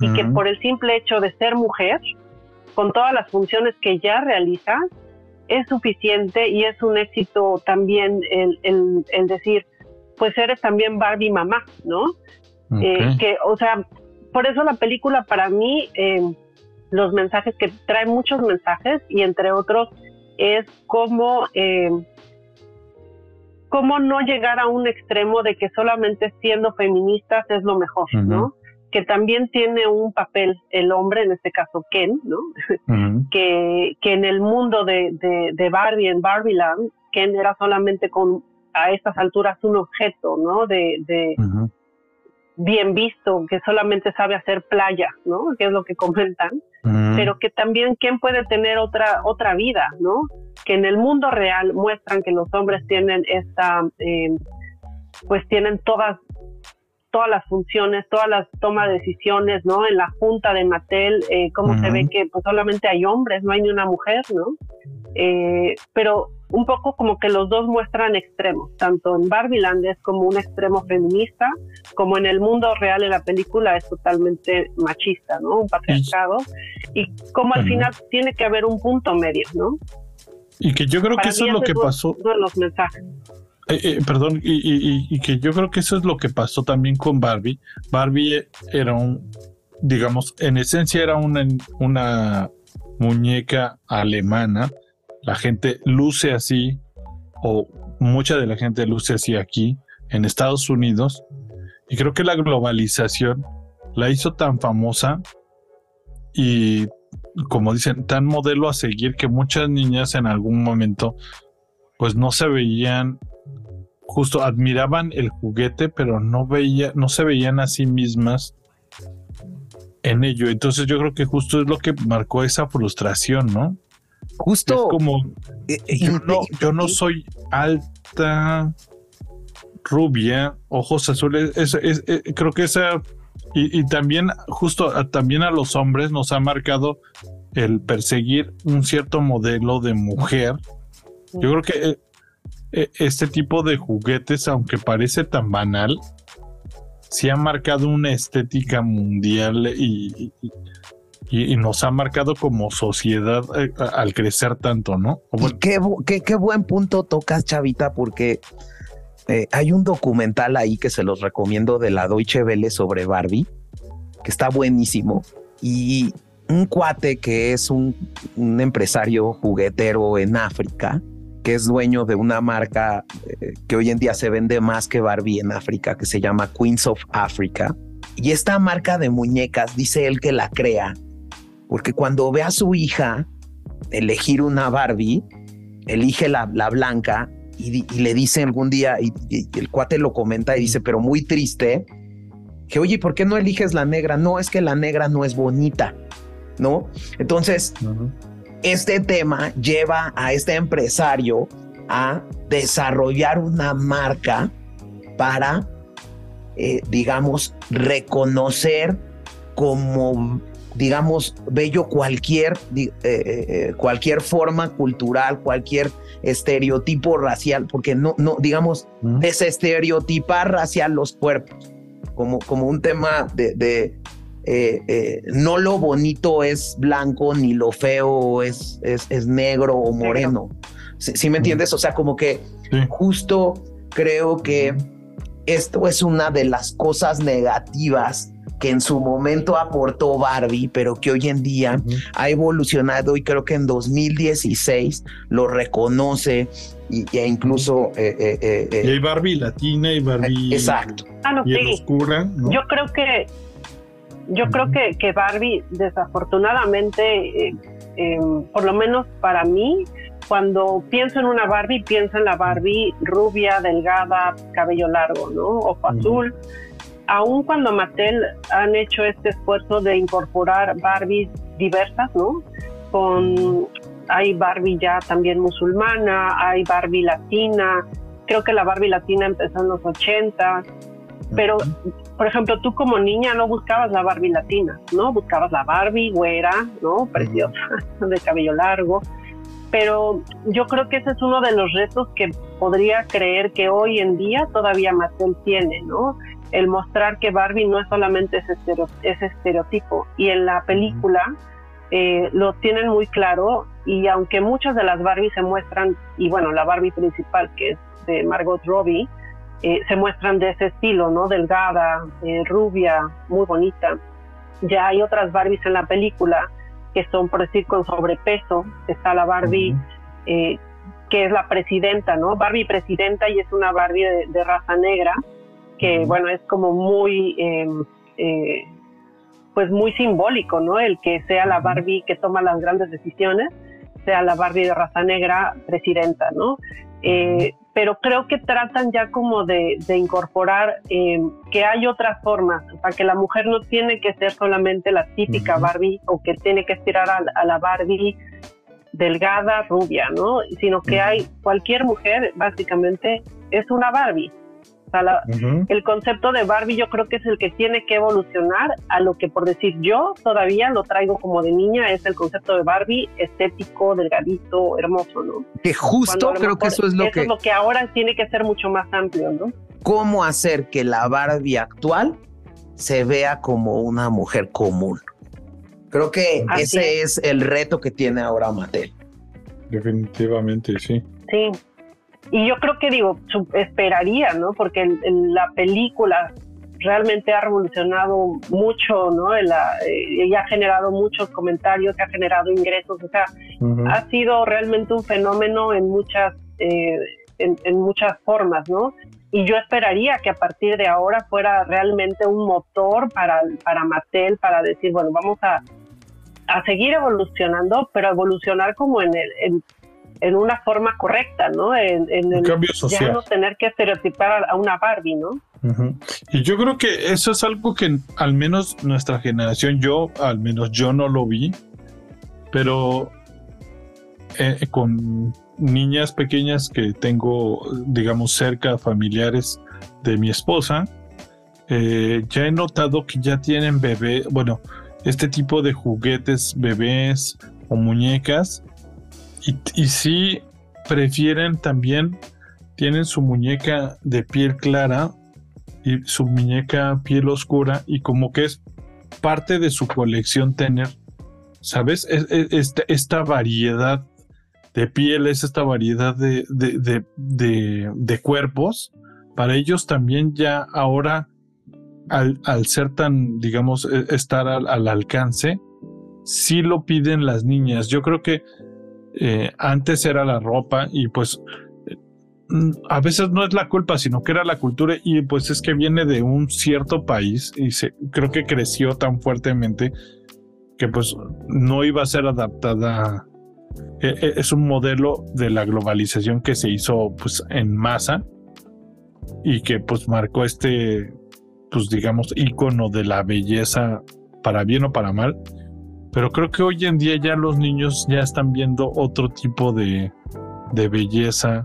y que por el simple hecho de ser mujer, con todas las funciones que ya realiza, es suficiente y es un éxito también el, el, decir, pues eres también Barbie mamá, ¿no? Eh, que, o sea, por eso la película para mí, eh, los mensajes que trae muchos mensajes y entre otros es cómo, eh, cómo no llegar a un extremo de que solamente siendo feministas es lo mejor, ¿no? que también tiene un papel el hombre, en este caso Ken, ¿no? que, que en el mundo de, de, Barbie, en Barbieland, Ken era solamente con a estas alturas un objeto, ¿no? De, de bien visto, que solamente sabe hacer playa, ¿no? Que es lo que comentan, pero que también Ken puede tener otra otra vida, ¿no? Que en el mundo real muestran que los hombres tienen esta, eh, pues tienen todas todas las funciones, todas las tomas de decisiones, ¿no? En la junta de Mattel, eh, cómo se ve que pues, solamente hay hombres, no hay ni una mujer, ¿no? Eh, pero un poco como que los dos muestran extremos, tanto en Barbieland es como un extremo feminista, como en el mundo real en la película es totalmente machista, ¿no? Un patriarcado, y como al final tiene que haber un punto medio, ¿no? Y que yo creo que eso es lo que pasó. los mensajes. Eh, eh, perdón, y, que yo creo que eso es lo que pasó también con Barbie. Barbie era un, digamos, en esencia era una, una muñeca alemana. La gente luce así, o mucha de la gente luce así aquí, en Estados Unidos. Y creo que la globalización la hizo tan famosa y, como dicen, tan modelo a seguir que muchas niñas en algún momento pues no se veían justo admiraban el juguete, pero no veía, no se veían a sí mismas en ello. Entonces yo creo que justo es lo que marcó esa frustración, ¿no? Justo. Es como eh, eh, yo no, yo no soy alta, rubia, ojos azules. Eh, creo que esa y, y, también justo también a los hombres nos ha marcado el perseguir un cierto modelo de mujer. Yo creo que e, este tipo de juguetes, aunque parece tan banal, sí ha marcado una estética mundial y, y, nos ha marcado como sociedad eh, al crecer tanto, ¿no? qué, qué, buen punto tocas, Chavita, porque Eh, hay un documental ahí que se los recomiendo de la Deutsche Welle sobre Barbie, que está buenísimo. Y un cuate que es un, empresario juguetero en África, que es dueño de una marca eh, que hoy en día se vende más que Barbie en África, que se llama Queens of Africa. Y esta marca de muñecas, dice él que la crea, porque cuando ve a su hija elegir una Barbie, elige la, la blanca y, le dice algún día, y, el cuate lo comenta y dice, pero muy triste, que oye, ¿por qué no eliges la negra? No, es que la negra no es bonita, ¿no? Entonces, este tema lleva a este empresario a desarrollar una marca para, eh, digamos, reconocer como digamos, bello cualquier, eh, eh, cualquier forma cultural, cualquier estereotipo racial, porque no, no, digamos, desestereotipar racial los cuerpos, como, como un tema de, eh, no lo bonito es blanco, ni lo feo es, es, negro o moreno. ¿Sí, me entiendes? O sea, como que justo creo que esto es una de las cosas negativas que en su momento aportó Barbie, pero que hoy en día ha evolucionado y creo que en 2016 lo reconoce y, e incluso... Eh, eh, eh, y hay Barbie latina y Barbie... Exacto. Ah, oscura. Yo creo que... Yo creo que, que Barbie, desafortunadamente, em, por lo menos para mí, cuando pienso en una Barbie, pienso en la Barbie rubia, delgada, cabello largo, ¿no? Ojo azul aun cuando Mattel han hecho este esfuerzo de incorporar Barbies diversas, ¿no? Con hay Barbie ya también musulmana, hay Barbie latina, creo que la Barbie latina empezó en los 80, pero por ejemplo, tú como niña no buscabas la Barbie latina, ¿no? Buscabas la Barbie güera, ¿no? Preciosa, de cabello largo. Pero yo creo que ese es uno de los retos que podría creer que hoy en día todavía Mattel tiene, ¿no? El mostrar que Barbie no es solamente ese, estereotipo. Y en la película eh, lo tienen muy claro y aunque muchas de las Barbie se muestran, y bueno, la Barbie principal que es de Margot Robbie, eh, se muestran de ese estilo, ¿no? Delgada, eh, rubia, muy bonita. Ya hay otras Barbies en la película que son, por decir, con sobrepeso. Está la Barbie que es la presidenta, ¿no? Barbie presidenta y es una Barbie de raza negra que bueno, es como muy, em, eh, pues muy simbólico, ¿no? El que sea la Barbie que toma las grandes decisiones, sea la Barbie de raza negra presidenta, ¿no? Eh, pero creo que tratan ya como de, incorporar em, que hay otras formas, o sea, que la mujer no tiene que ser solamente la típica Barbie o que tiene que aspirar a, la Barbie delgada, rubia, ¿no? Sino que hay cualquier mujer, básicamente, es una Barbie. El concepto de Barbie yo creo que es el que tiene que evolucionar a lo que por decir yo todavía lo traigo como de niña, es el concepto de Barbie estético, delgadito, hermoso, ¿no? Que justo creo que eso es lo que... es lo que ahora tiene que ser mucho más amplio, ¿no? ¿Cómo hacer que la Barbie actual se vea como una mujer común? Creo que ese es. es el reto que tiene ahora Mattel. Definitivamente, sí. Sí, y yo creo que digo, esperaría, ¿no? Porque en, la película realmente ha revolucionado mucho, ¿no? La, eh, y ha generado muchos comentarios, ha generado ingresos, o sea, ha sido realmente un fenómeno en muchas, eh, en, muchas formas, ¿no? Y yo esperaría que a partir de ahora fuera realmente un motor para, para Mattel, para decir, bueno, vamos a, a seguir evolucionando, pero evolucionar como en el, en, en una forma correcta, ¿no? En, el cambio social. Ya no tener que estereotipar a una Barbie, ¿no? Y yo creo que eso es algo que al menos nuestra generación, yo, al menos yo no lo vi, pero eh, con niñas pequeñas que tengo, digamos, cerca, familiares de mi esposa, eh, ya he notado que ya tienen bebé, bueno, este tipo de juguetes, bebés o muñecas y, si prefieren también, tienen su muñeca de piel clara y su muñeca piel oscura y como que es parte de su colección tener, ¿sabes? esta, esta, variedad de pieles, esta variedad de, de, de, cuerpos para ellos también ya ahora, al, al ser tan, digamos, e, estar al, al, alcance, sí lo piden las niñas. Yo creo que eh, antes era la ropa y pues mm, a veces no es la culpa, sino que era la cultura y pues es que viene de un cierto país y se, creo que creció tan fuertemente que pues no iba a ser adaptada. E, e, es un modelo de la globalización que se hizo pues en masa y que pues marcó este pues digamos icono de la belleza para bien o para mal. Pero creo que hoy en día ya los niños ya están viendo otro tipo de, de belleza,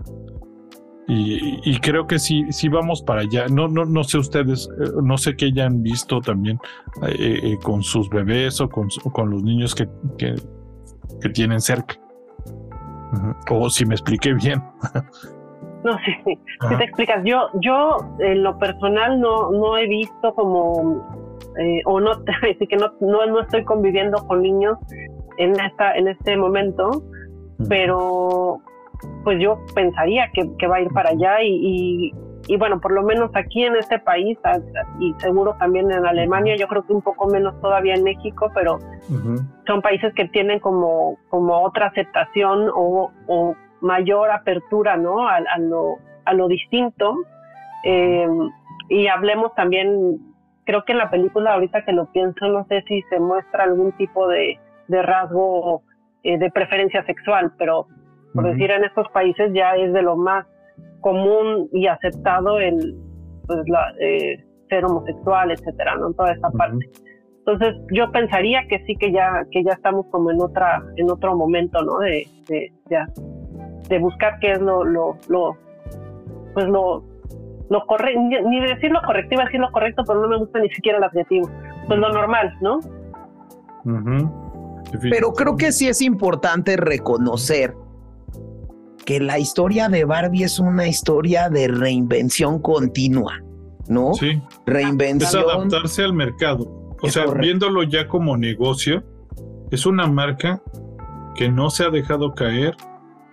y, creo que sí, sí vamos para allá. No, no, no sé ustedes, eh, no sé qué hayan visto también eh, eh, con sus bebés o con, con los niños que, que, tienen cerca. O si me expliqué bien. no, sí, sí. Si te explicas, yo, yo en lo personal no, no he visto como, o no, así que no, no, no estoy conviviendo con niños en esta, en este momento, pero pues yo pensaría que, va a ir para allá y, y, bueno, por lo menos aquí en este país y seguro también en Alemania, yo creo que un poco menos todavía en México, pero son países que tienen como, como otra aceptación o, mayor apertura ¿no? a, lo, a lo distinto. Eh, y hablemos también, creo que en la película ahorita que lo pienso, no sé si se muestra algún tipo de, de rasgo eh, de preferencia sexual, pero por decir, en estos países ya es de lo más común y aceptado el pues, la, eh, ser homosexual, etcétera, ¿no? Toda esa parte. Entonces, yo pensaría que sí que ya que ya estamos como en otra en otro momento, ¿no? De, de, de buscar qué es lo lo, lo pues lo lo correcto, ni, decir lo a decir lo correcto, pero no me gusta ni siquiera el adjetivo. Pues lo normal, ¿no? Pero creo que sí es importante reconocer que la historia de Barbie es una historia de reinvención continua, ¿no? Sí. Reinvención. Es adaptarse al mercado. O sea, viéndolo ya como negocio, es una marca que no se ha dejado caer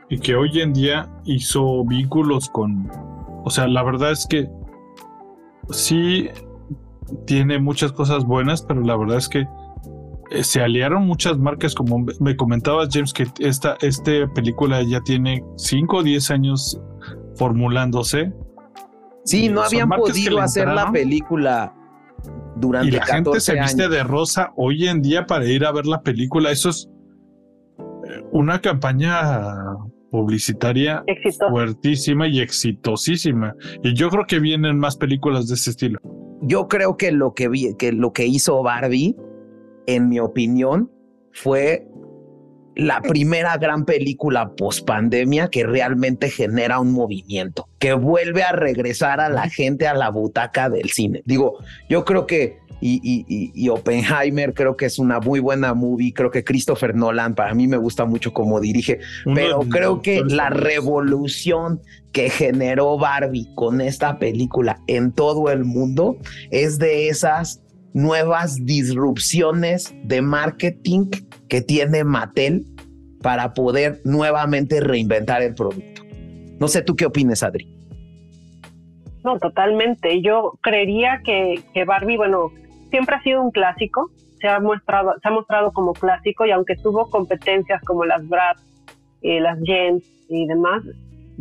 y que hoy en día hizo vínculos con... O sea, la verdad es que sí tiene muchas cosas buenas, pero la verdad es que eh, se aliaron muchas marcas, como me comentabas, James, que esta, esta película ya tiene 5 o 10 años formulándose. Sí, no habían podido hacer la película durante Y la gente se viste de rosa hoy en día para ir a ver la película. Eso es eh, una campaña publicitaria fuertísima y exitosísima. Y yo creo que vienen más películas de ese estilo. Yo creo que lo que, vi, que, lo que hizo Barbie en mi opinión, fue la primera gran película post pandemia que realmente genera un movimiento, que vuelve a regresar a la gente a la butaca del cine. Digo, yo creo que, y, Oppenheimer creo que es una muy buena movie, creo que Christopher Nolan para mí me gusta mucho cómo dirige, pero creo que la revolución que generó Barbie con esta película en todo el mundo es de esas nuevas disrupciones de marketing que tiene Mattel para poder nuevamente reinventar el producto. No sé tú qué opinas, Adri. No, totalmente. Yo creería que, que Barbie, bueno, siempre ha sido un clásico, se ha mostrado, se ha mostrado como clásico y aunque tuvo competencias como las Bratz, eh, las Jens y demás,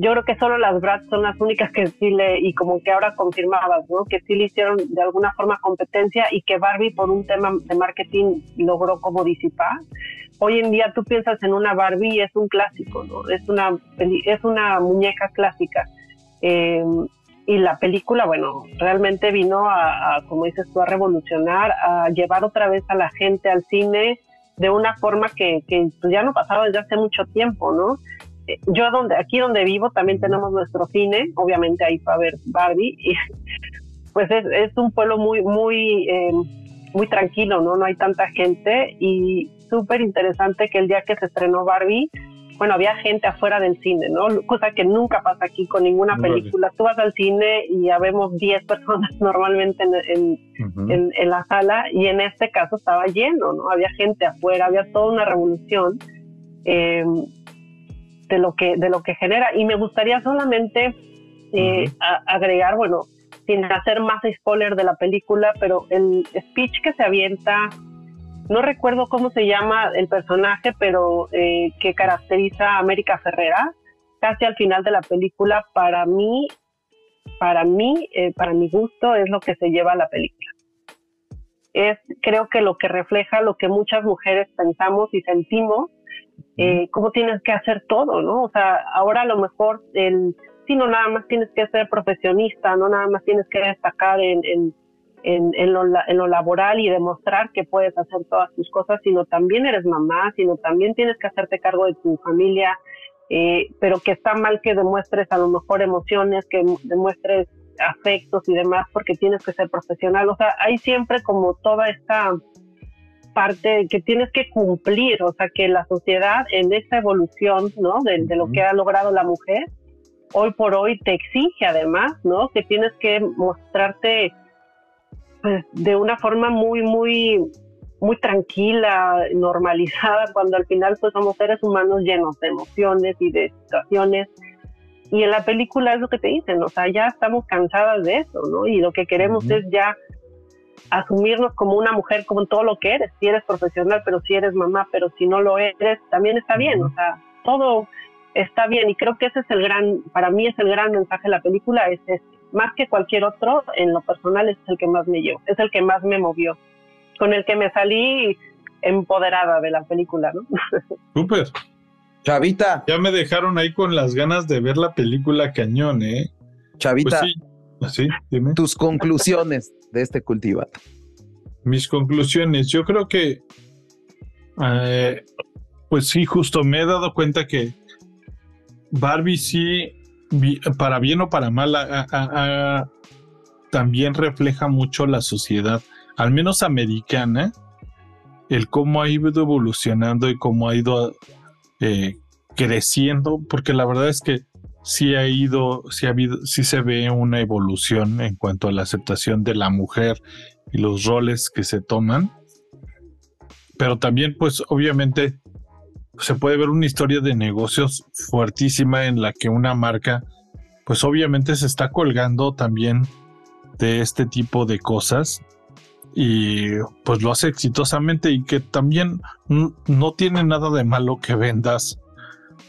yo creo que solo las Bratz son las únicas que sí le, y como que ahora confirmabas, ¿no? Que sí le hicieron de alguna forma competencia y que Barbie por un tema de marketing logró como disipar. Hoy en día tú piensas en una Barbie y es un clásico, ¿no? Es una, es una muñeca clásica. Eh, y la película, bueno, realmente vino a, como dices tú, a revolucionar, a llevar otra vez a la gente al cine de una forma que, que pues ya no pasaba desde hace mucho tiempo, ¿no? Yo donde aquí donde vivo también tenemos nuestro cine, obviamente ahí para ver Barbie y pues es, es un pueblo muy muy eh, muy tranquilo, ¿no? No hay tanta gente y súper interesante que el día que se estrenó Barbie, bueno, había gente afuera del cine, ¿no? Cosa que nunca pasa aquí con ninguna película. Tú vas al cine y ya vemos 10 personas normalmente en, en, en, la sala y en este caso estaba lleno, ¿no? Había gente afuera, había toda una revolución. Eh, de lo que, de lo que genera. Y me gustaría solamente eh, agregar, bueno, sin hacer más spoiler de la película, pero el speech que se avienta, no recuerdo cómo se llama el personaje, pero eh, que caracteriza a América Ferrera, casi al final de la película, para mí, para mí, eh, para mi gusto, es lo que se lleva a la película. Es, creo que lo que refleja lo que muchas mujeres pensamos y sentimos, eh, cómo tienes que hacer todo, ¿no? O sea, ahora a lo mejor el, si no nada más tienes que ser profesionista, no nada más tienes que destacar en, en, en, en, lo, en lo laboral y demostrar que puedes hacer todas tus cosas, sino también eres mamá, sino también tienes que hacerte cargo de tu familia, eh, pero que está mal que demuestres a lo mejor emociones, que demuestres afectos y demás, porque tienes que ser profesional. O sea, hay siempre como toda esta parte que tienes que cumplir, o sea, que la sociedad en esta evolución, ¿no? De, de lo que ha logrado la mujer, hoy por hoy te exige además, ¿no? Que tienes que mostrarte pues, de una forma muy, muy muy tranquila, normalizada, cuando al final pues somos seres humanos llenos de emociones y de situaciones. Y en la película es lo que te dicen, o sea, ya estamos cansadas de eso, ¿no? Y lo que queremos es ya asumirnos como una mujer, como todo lo que eres, si eres profesional, pero si eres mamá, pero si no lo eres, también está bien, o sea, todo está bien y creo que ese es el gran, para mí es el gran mensaje de la película, es este, más que cualquier otro, en lo personal es el que más me llevó, es el que más me movió con el que me salí empoderada de la película, ¿no? Súper. Chavita. Ya me dejaron ahí con las ganas de ver la película cañón, ¿eh? Chavita. Pues sí, dime. Tus conclusiones de este cultivato. Mis conclusiones, yo creo que, eh, pues sí, justo me he dado cuenta que Barbie sí, para bien o para mal, también refleja mucho la sociedad al menos americana, el cómo ha ido evolucionando y cómo ha ido eh, creciendo, porque la verdad es que sí ha ido, sí ha habido, sí se ve una evolución en cuanto a la aceptación de la mujer y los roles que se toman. Pero también, pues, obviamente, se puede ver una historia de negocios fuertísima en la que una marca, pues, obviamente se está colgando también de este tipo de cosas y pues lo hace exitosamente y que también no tiene nada de malo que vendas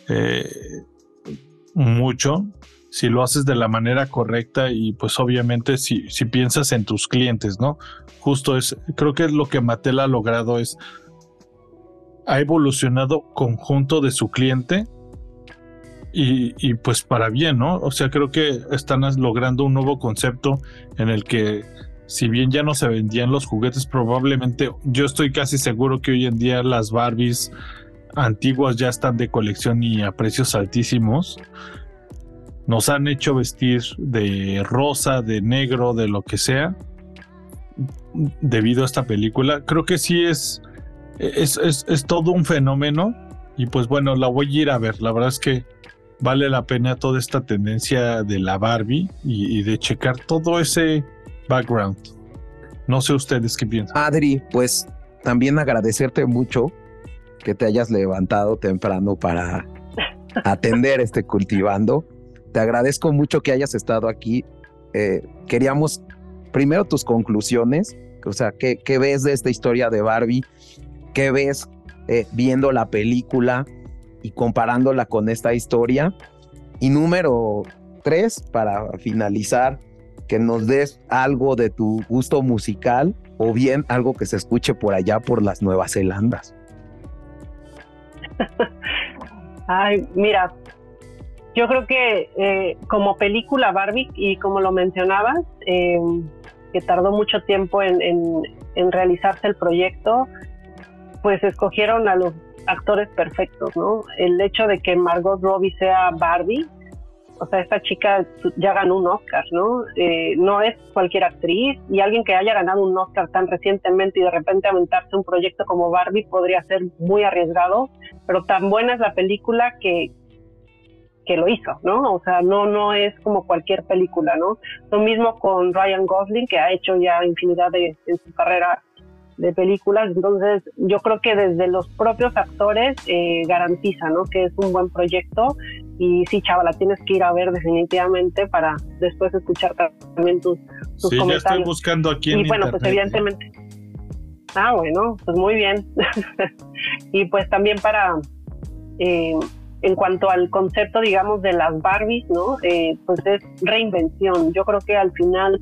eh, mucho si lo haces de la manera correcta y pues obviamente si, si piensas en tus clientes, ¿no? Justo es, creo que lo que Mattel ha logrado es, ha evolucionado conjunto de su cliente y, y, pues para bien, ¿no? O sea, creo que están logrando un nuevo concepto en el que si bien ya no se vendían los juguetes, probablemente yo estoy casi seguro que hoy en día las Barbies antiguas ya están de colección y a precios altísimos. Nos han hecho vestir de rosa, de negro, de lo que sea, debido a esta película. Creo que sí es, es, es, todo un fenómeno y pues bueno, la voy a ir a ver. La verdad es que vale la pena toda esta tendencia de la Barbie y de checar todo ese background. No sé ustedes qué piensan. Adri, pues también agradecerte mucho que te hayas levantado temprano para atender este cultivando. Te agradezco mucho que hayas estado aquí. Eh, queríamos primero tus conclusiones, o sea, ¿qué, ¿qué, ves de esta historia de Barbie? ¿Qué ves eh, viendo la película y comparándola con esta historia? Y número tres, para finalizar, que nos des algo de tu gusto musical o bien algo que se escuche por allá por las Nuevas Zelandas. Ay, mira, yo creo que eh, como película Barbie y como lo mencionabas, em, que tardó mucho tiempo en, en, realizarse el proyecto, pues escogieron a los actores perfectos, ¿no? El hecho de que Margot Robbie sea Barbie o sea, esta chica ya ganó un Oscar, ¿no? Eh, no es cualquier actriz y alguien que haya ganado un Oscar tan recientemente y de repente aventarse un proyecto como Barbie podría ser muy arriesgado, pero tan buena es la película que, que lo hizo, ¿no? O sea, no, no es como cualquier película, ¿no? Lo mismo con Ryan Gosling, que ha hecho ya infinidad de, en su carrera de películas, entonces yo creo que desde los propios actores eh, garantiza, ¿no? Que es un buen proyecto Y sí, chava, la tienes que ir a ver definitivamente para después escuchar también tus, tus sí, comentarios. ya estoy buscando aquí en Y bueno, pues internet. evidentemente. Ah, bueno, pues muy bien. y pues también para, eh, en cuanto al concepto, digamos, de las Barbies, ¿no? Eh, pues es reinvención. Yo creo que al final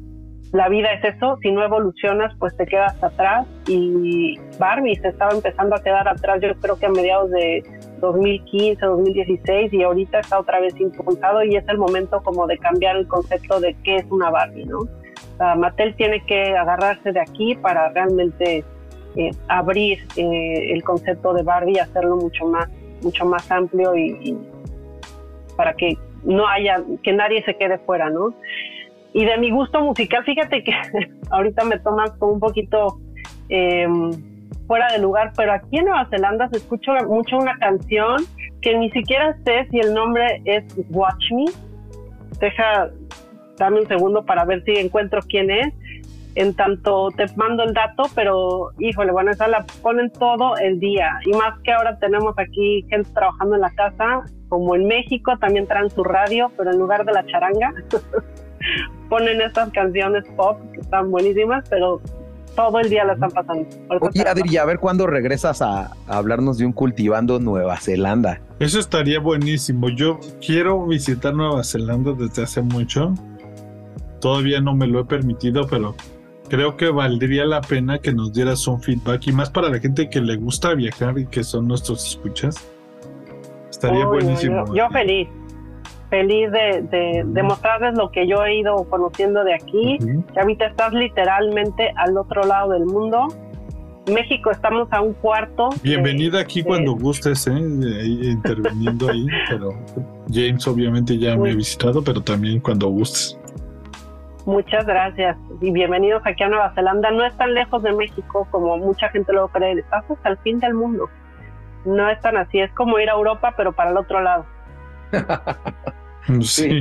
la vida es eso, si no evolucionas, pues te quedas atrás. Y Barbie se estaba empezando a quedar atrás, yo creo que a mediados de 2015, 2016, y ahorita está otra vez impulsado y es el momento como de cambiar el concepto de qué es una Barbie, ¿no? O sea, Mattel tiene que agarrarse de aquí para realmente eh, abrir eh, el concepto de Barbie y hacerlo mucho más, mucho más amplio y, y para que no haya, que nadie se quede fuera, ¿no? Y de mi gusto musical, fíjate que ahorita me tomas como un poquito eh, fuera de lugar, pero aquí en Nueva Zelanda se escucha mucho una canción que ni siquiera sé si el nombre es Watch Me. Deja, dame un segundo para ver si encuentro quién es. En tanto te mando el dato, pero híjole, bueno, esa la ponen todo el día. Y más que ahora tenemos aquí gente trabajando en la casa, como en México también traen su radio, pero en lugar de la charanga, ponen estas canciones pop que están buenísimas, pero todo el día la están pasando. Oye, Adri, a ver cuándo regresas a, a hablarnos de un cultivando Nueva Zelanda. Eso estaría buenísimo. Yo quiero visitar Nueva Zelanda desde hace mucho. Todavía no me lo he permitido, pero creo que valdría la pena que nos dieras un feedback y más para la gente que le gusta viajar y que son nuestros escuchas. Estaría Uy, buenísimo. Yo, yo feliz, feliz de, de, de mostrarles lo que yo he ido conociendo de aquí. Que ahorita estás literalmente al otro lado del mundo. México estamos a un cuarto. de- Bienvenida aquí de- cuando gustes, ¿eh? Interviniendo ahí, pero James obviamente ya me ha visitado, pero también cuando gustes. Muchas gracias y bienvenidos aquí a Nueva Zelanda. No es tan lejos de México como mucha gente luego cree. Estás hasta el fin del mundo. No es tan así. Es como ir a Europa, pero para el otro lado. Sí.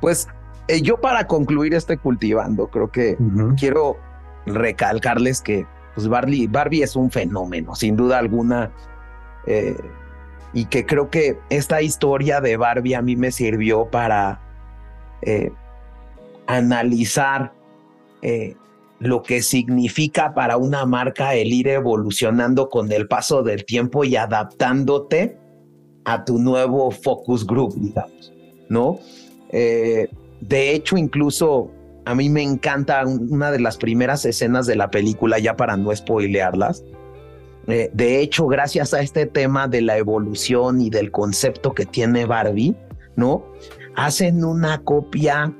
Pues eh, yo para concluir este cultivando, creo que quiero recalcarles que pues Barbie, Barbie es un fenómeno, sin duda alguna. eh, y que creo que esta historia de Barbie a mí me sirvió para eh, analizar eh, lo que significa para una marca el ir evolucionando con el paso del tiempo y adaptándote a tu nuevo focus group, digamos, ¿no? Eh, de hecho, incluso a mí me encanta un- una de las primeras escenas de la película, ya para no spoilearlas. Eh, de hecho, gracias a este tema de la evolución y del concepto que tiene Barbie, ¿no? Hacen una copia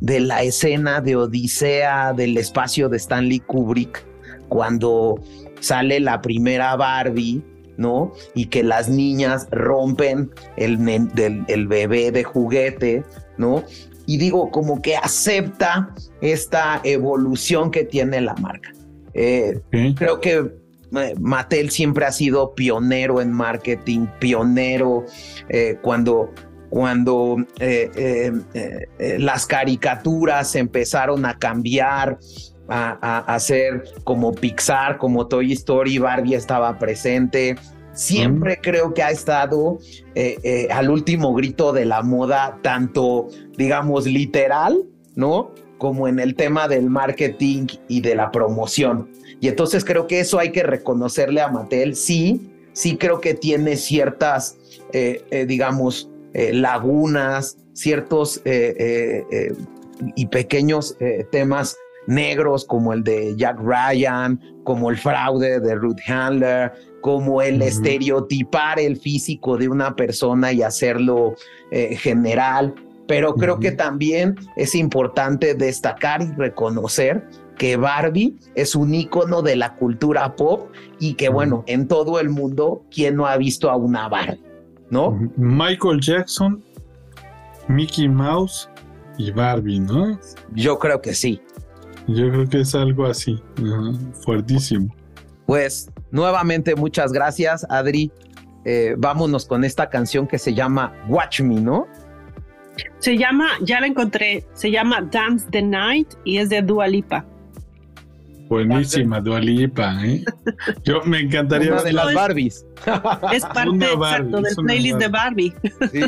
de la escena de Odisea del espacio de Stanley Kubrick, cuando sale la primera Barbie, ¿no? Y que las niñas rompen el, bebé de juguete, ¿no? Y digo, como que acepta esta evolución que tiene la marca. Eh, creo que eh, Mattel siempre ha sido pionero en marketing, pionero eh, cuando, cuando eh, eh, las caricaturas empezaron a cambiar, a, a, ser como Pixar, como Toy Story, Barbie estaba presente. Siempre creo que ha estado eh, eh, al último grito de la moda, tanto, digamos, literal, ¿no? Como en el tema del marketing y de la promoción. Y entonces creo que eso hay que reconocerle a Mattel. Sí, sí creo que tiene ciertas, eh, digamos, lagunas, ciertos y pequeños temas negros como el de Jack Ryan, como el fraude de Ruth Handler, como el estereotipar el físico de una persona y hacerlo eh, general. Pero creo que también es importante destacar y reconocer que Barbie es un icono de la cultura pop y que, bueno, en todo el mundo, ¿quién no ha visto a una Barbie? ¿No? Michael Jackson, Mickey Mouse y Barbie, ¿no? Yo creo que sí. Yo creo que es algo así, ajá, fuertísimo. Pues nuevamente muchas gracias, Adri. Eh, vámonos con esta canción que se llama Watch Me, ¿no? Se llama, ya la encontré, se llama Dance the Night y es de Dua Lipa. Buenísima, Dualipa, ¿eh? Yo me encantaría Una de las Barbies. Es parte Barbie, exacto del playlist de Barbie. Sí.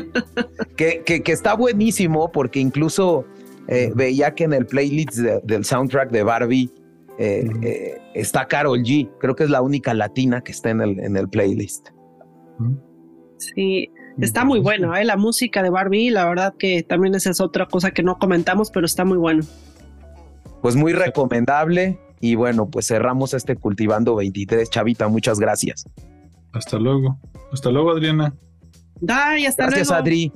que, que- que está buenísimo porque incluso eh, veía que en el playlist de- del soundtrack de Barbie eh, eh, está Carol G. Creo que es la única latina que está en el, en el playlist. Sí, está muy bueno, ¿eh? La música de Barbie, la verdad que también esa es otra cosa que no comentamos, pero está muy bueno. Pues muy recomendable. Y bueno, pues cerramos este Cultivando 23. Chavita, muchas gracias. Hasta luego. Hasta luego, Adriana. Bye, hasta Gracias, luego. Adri.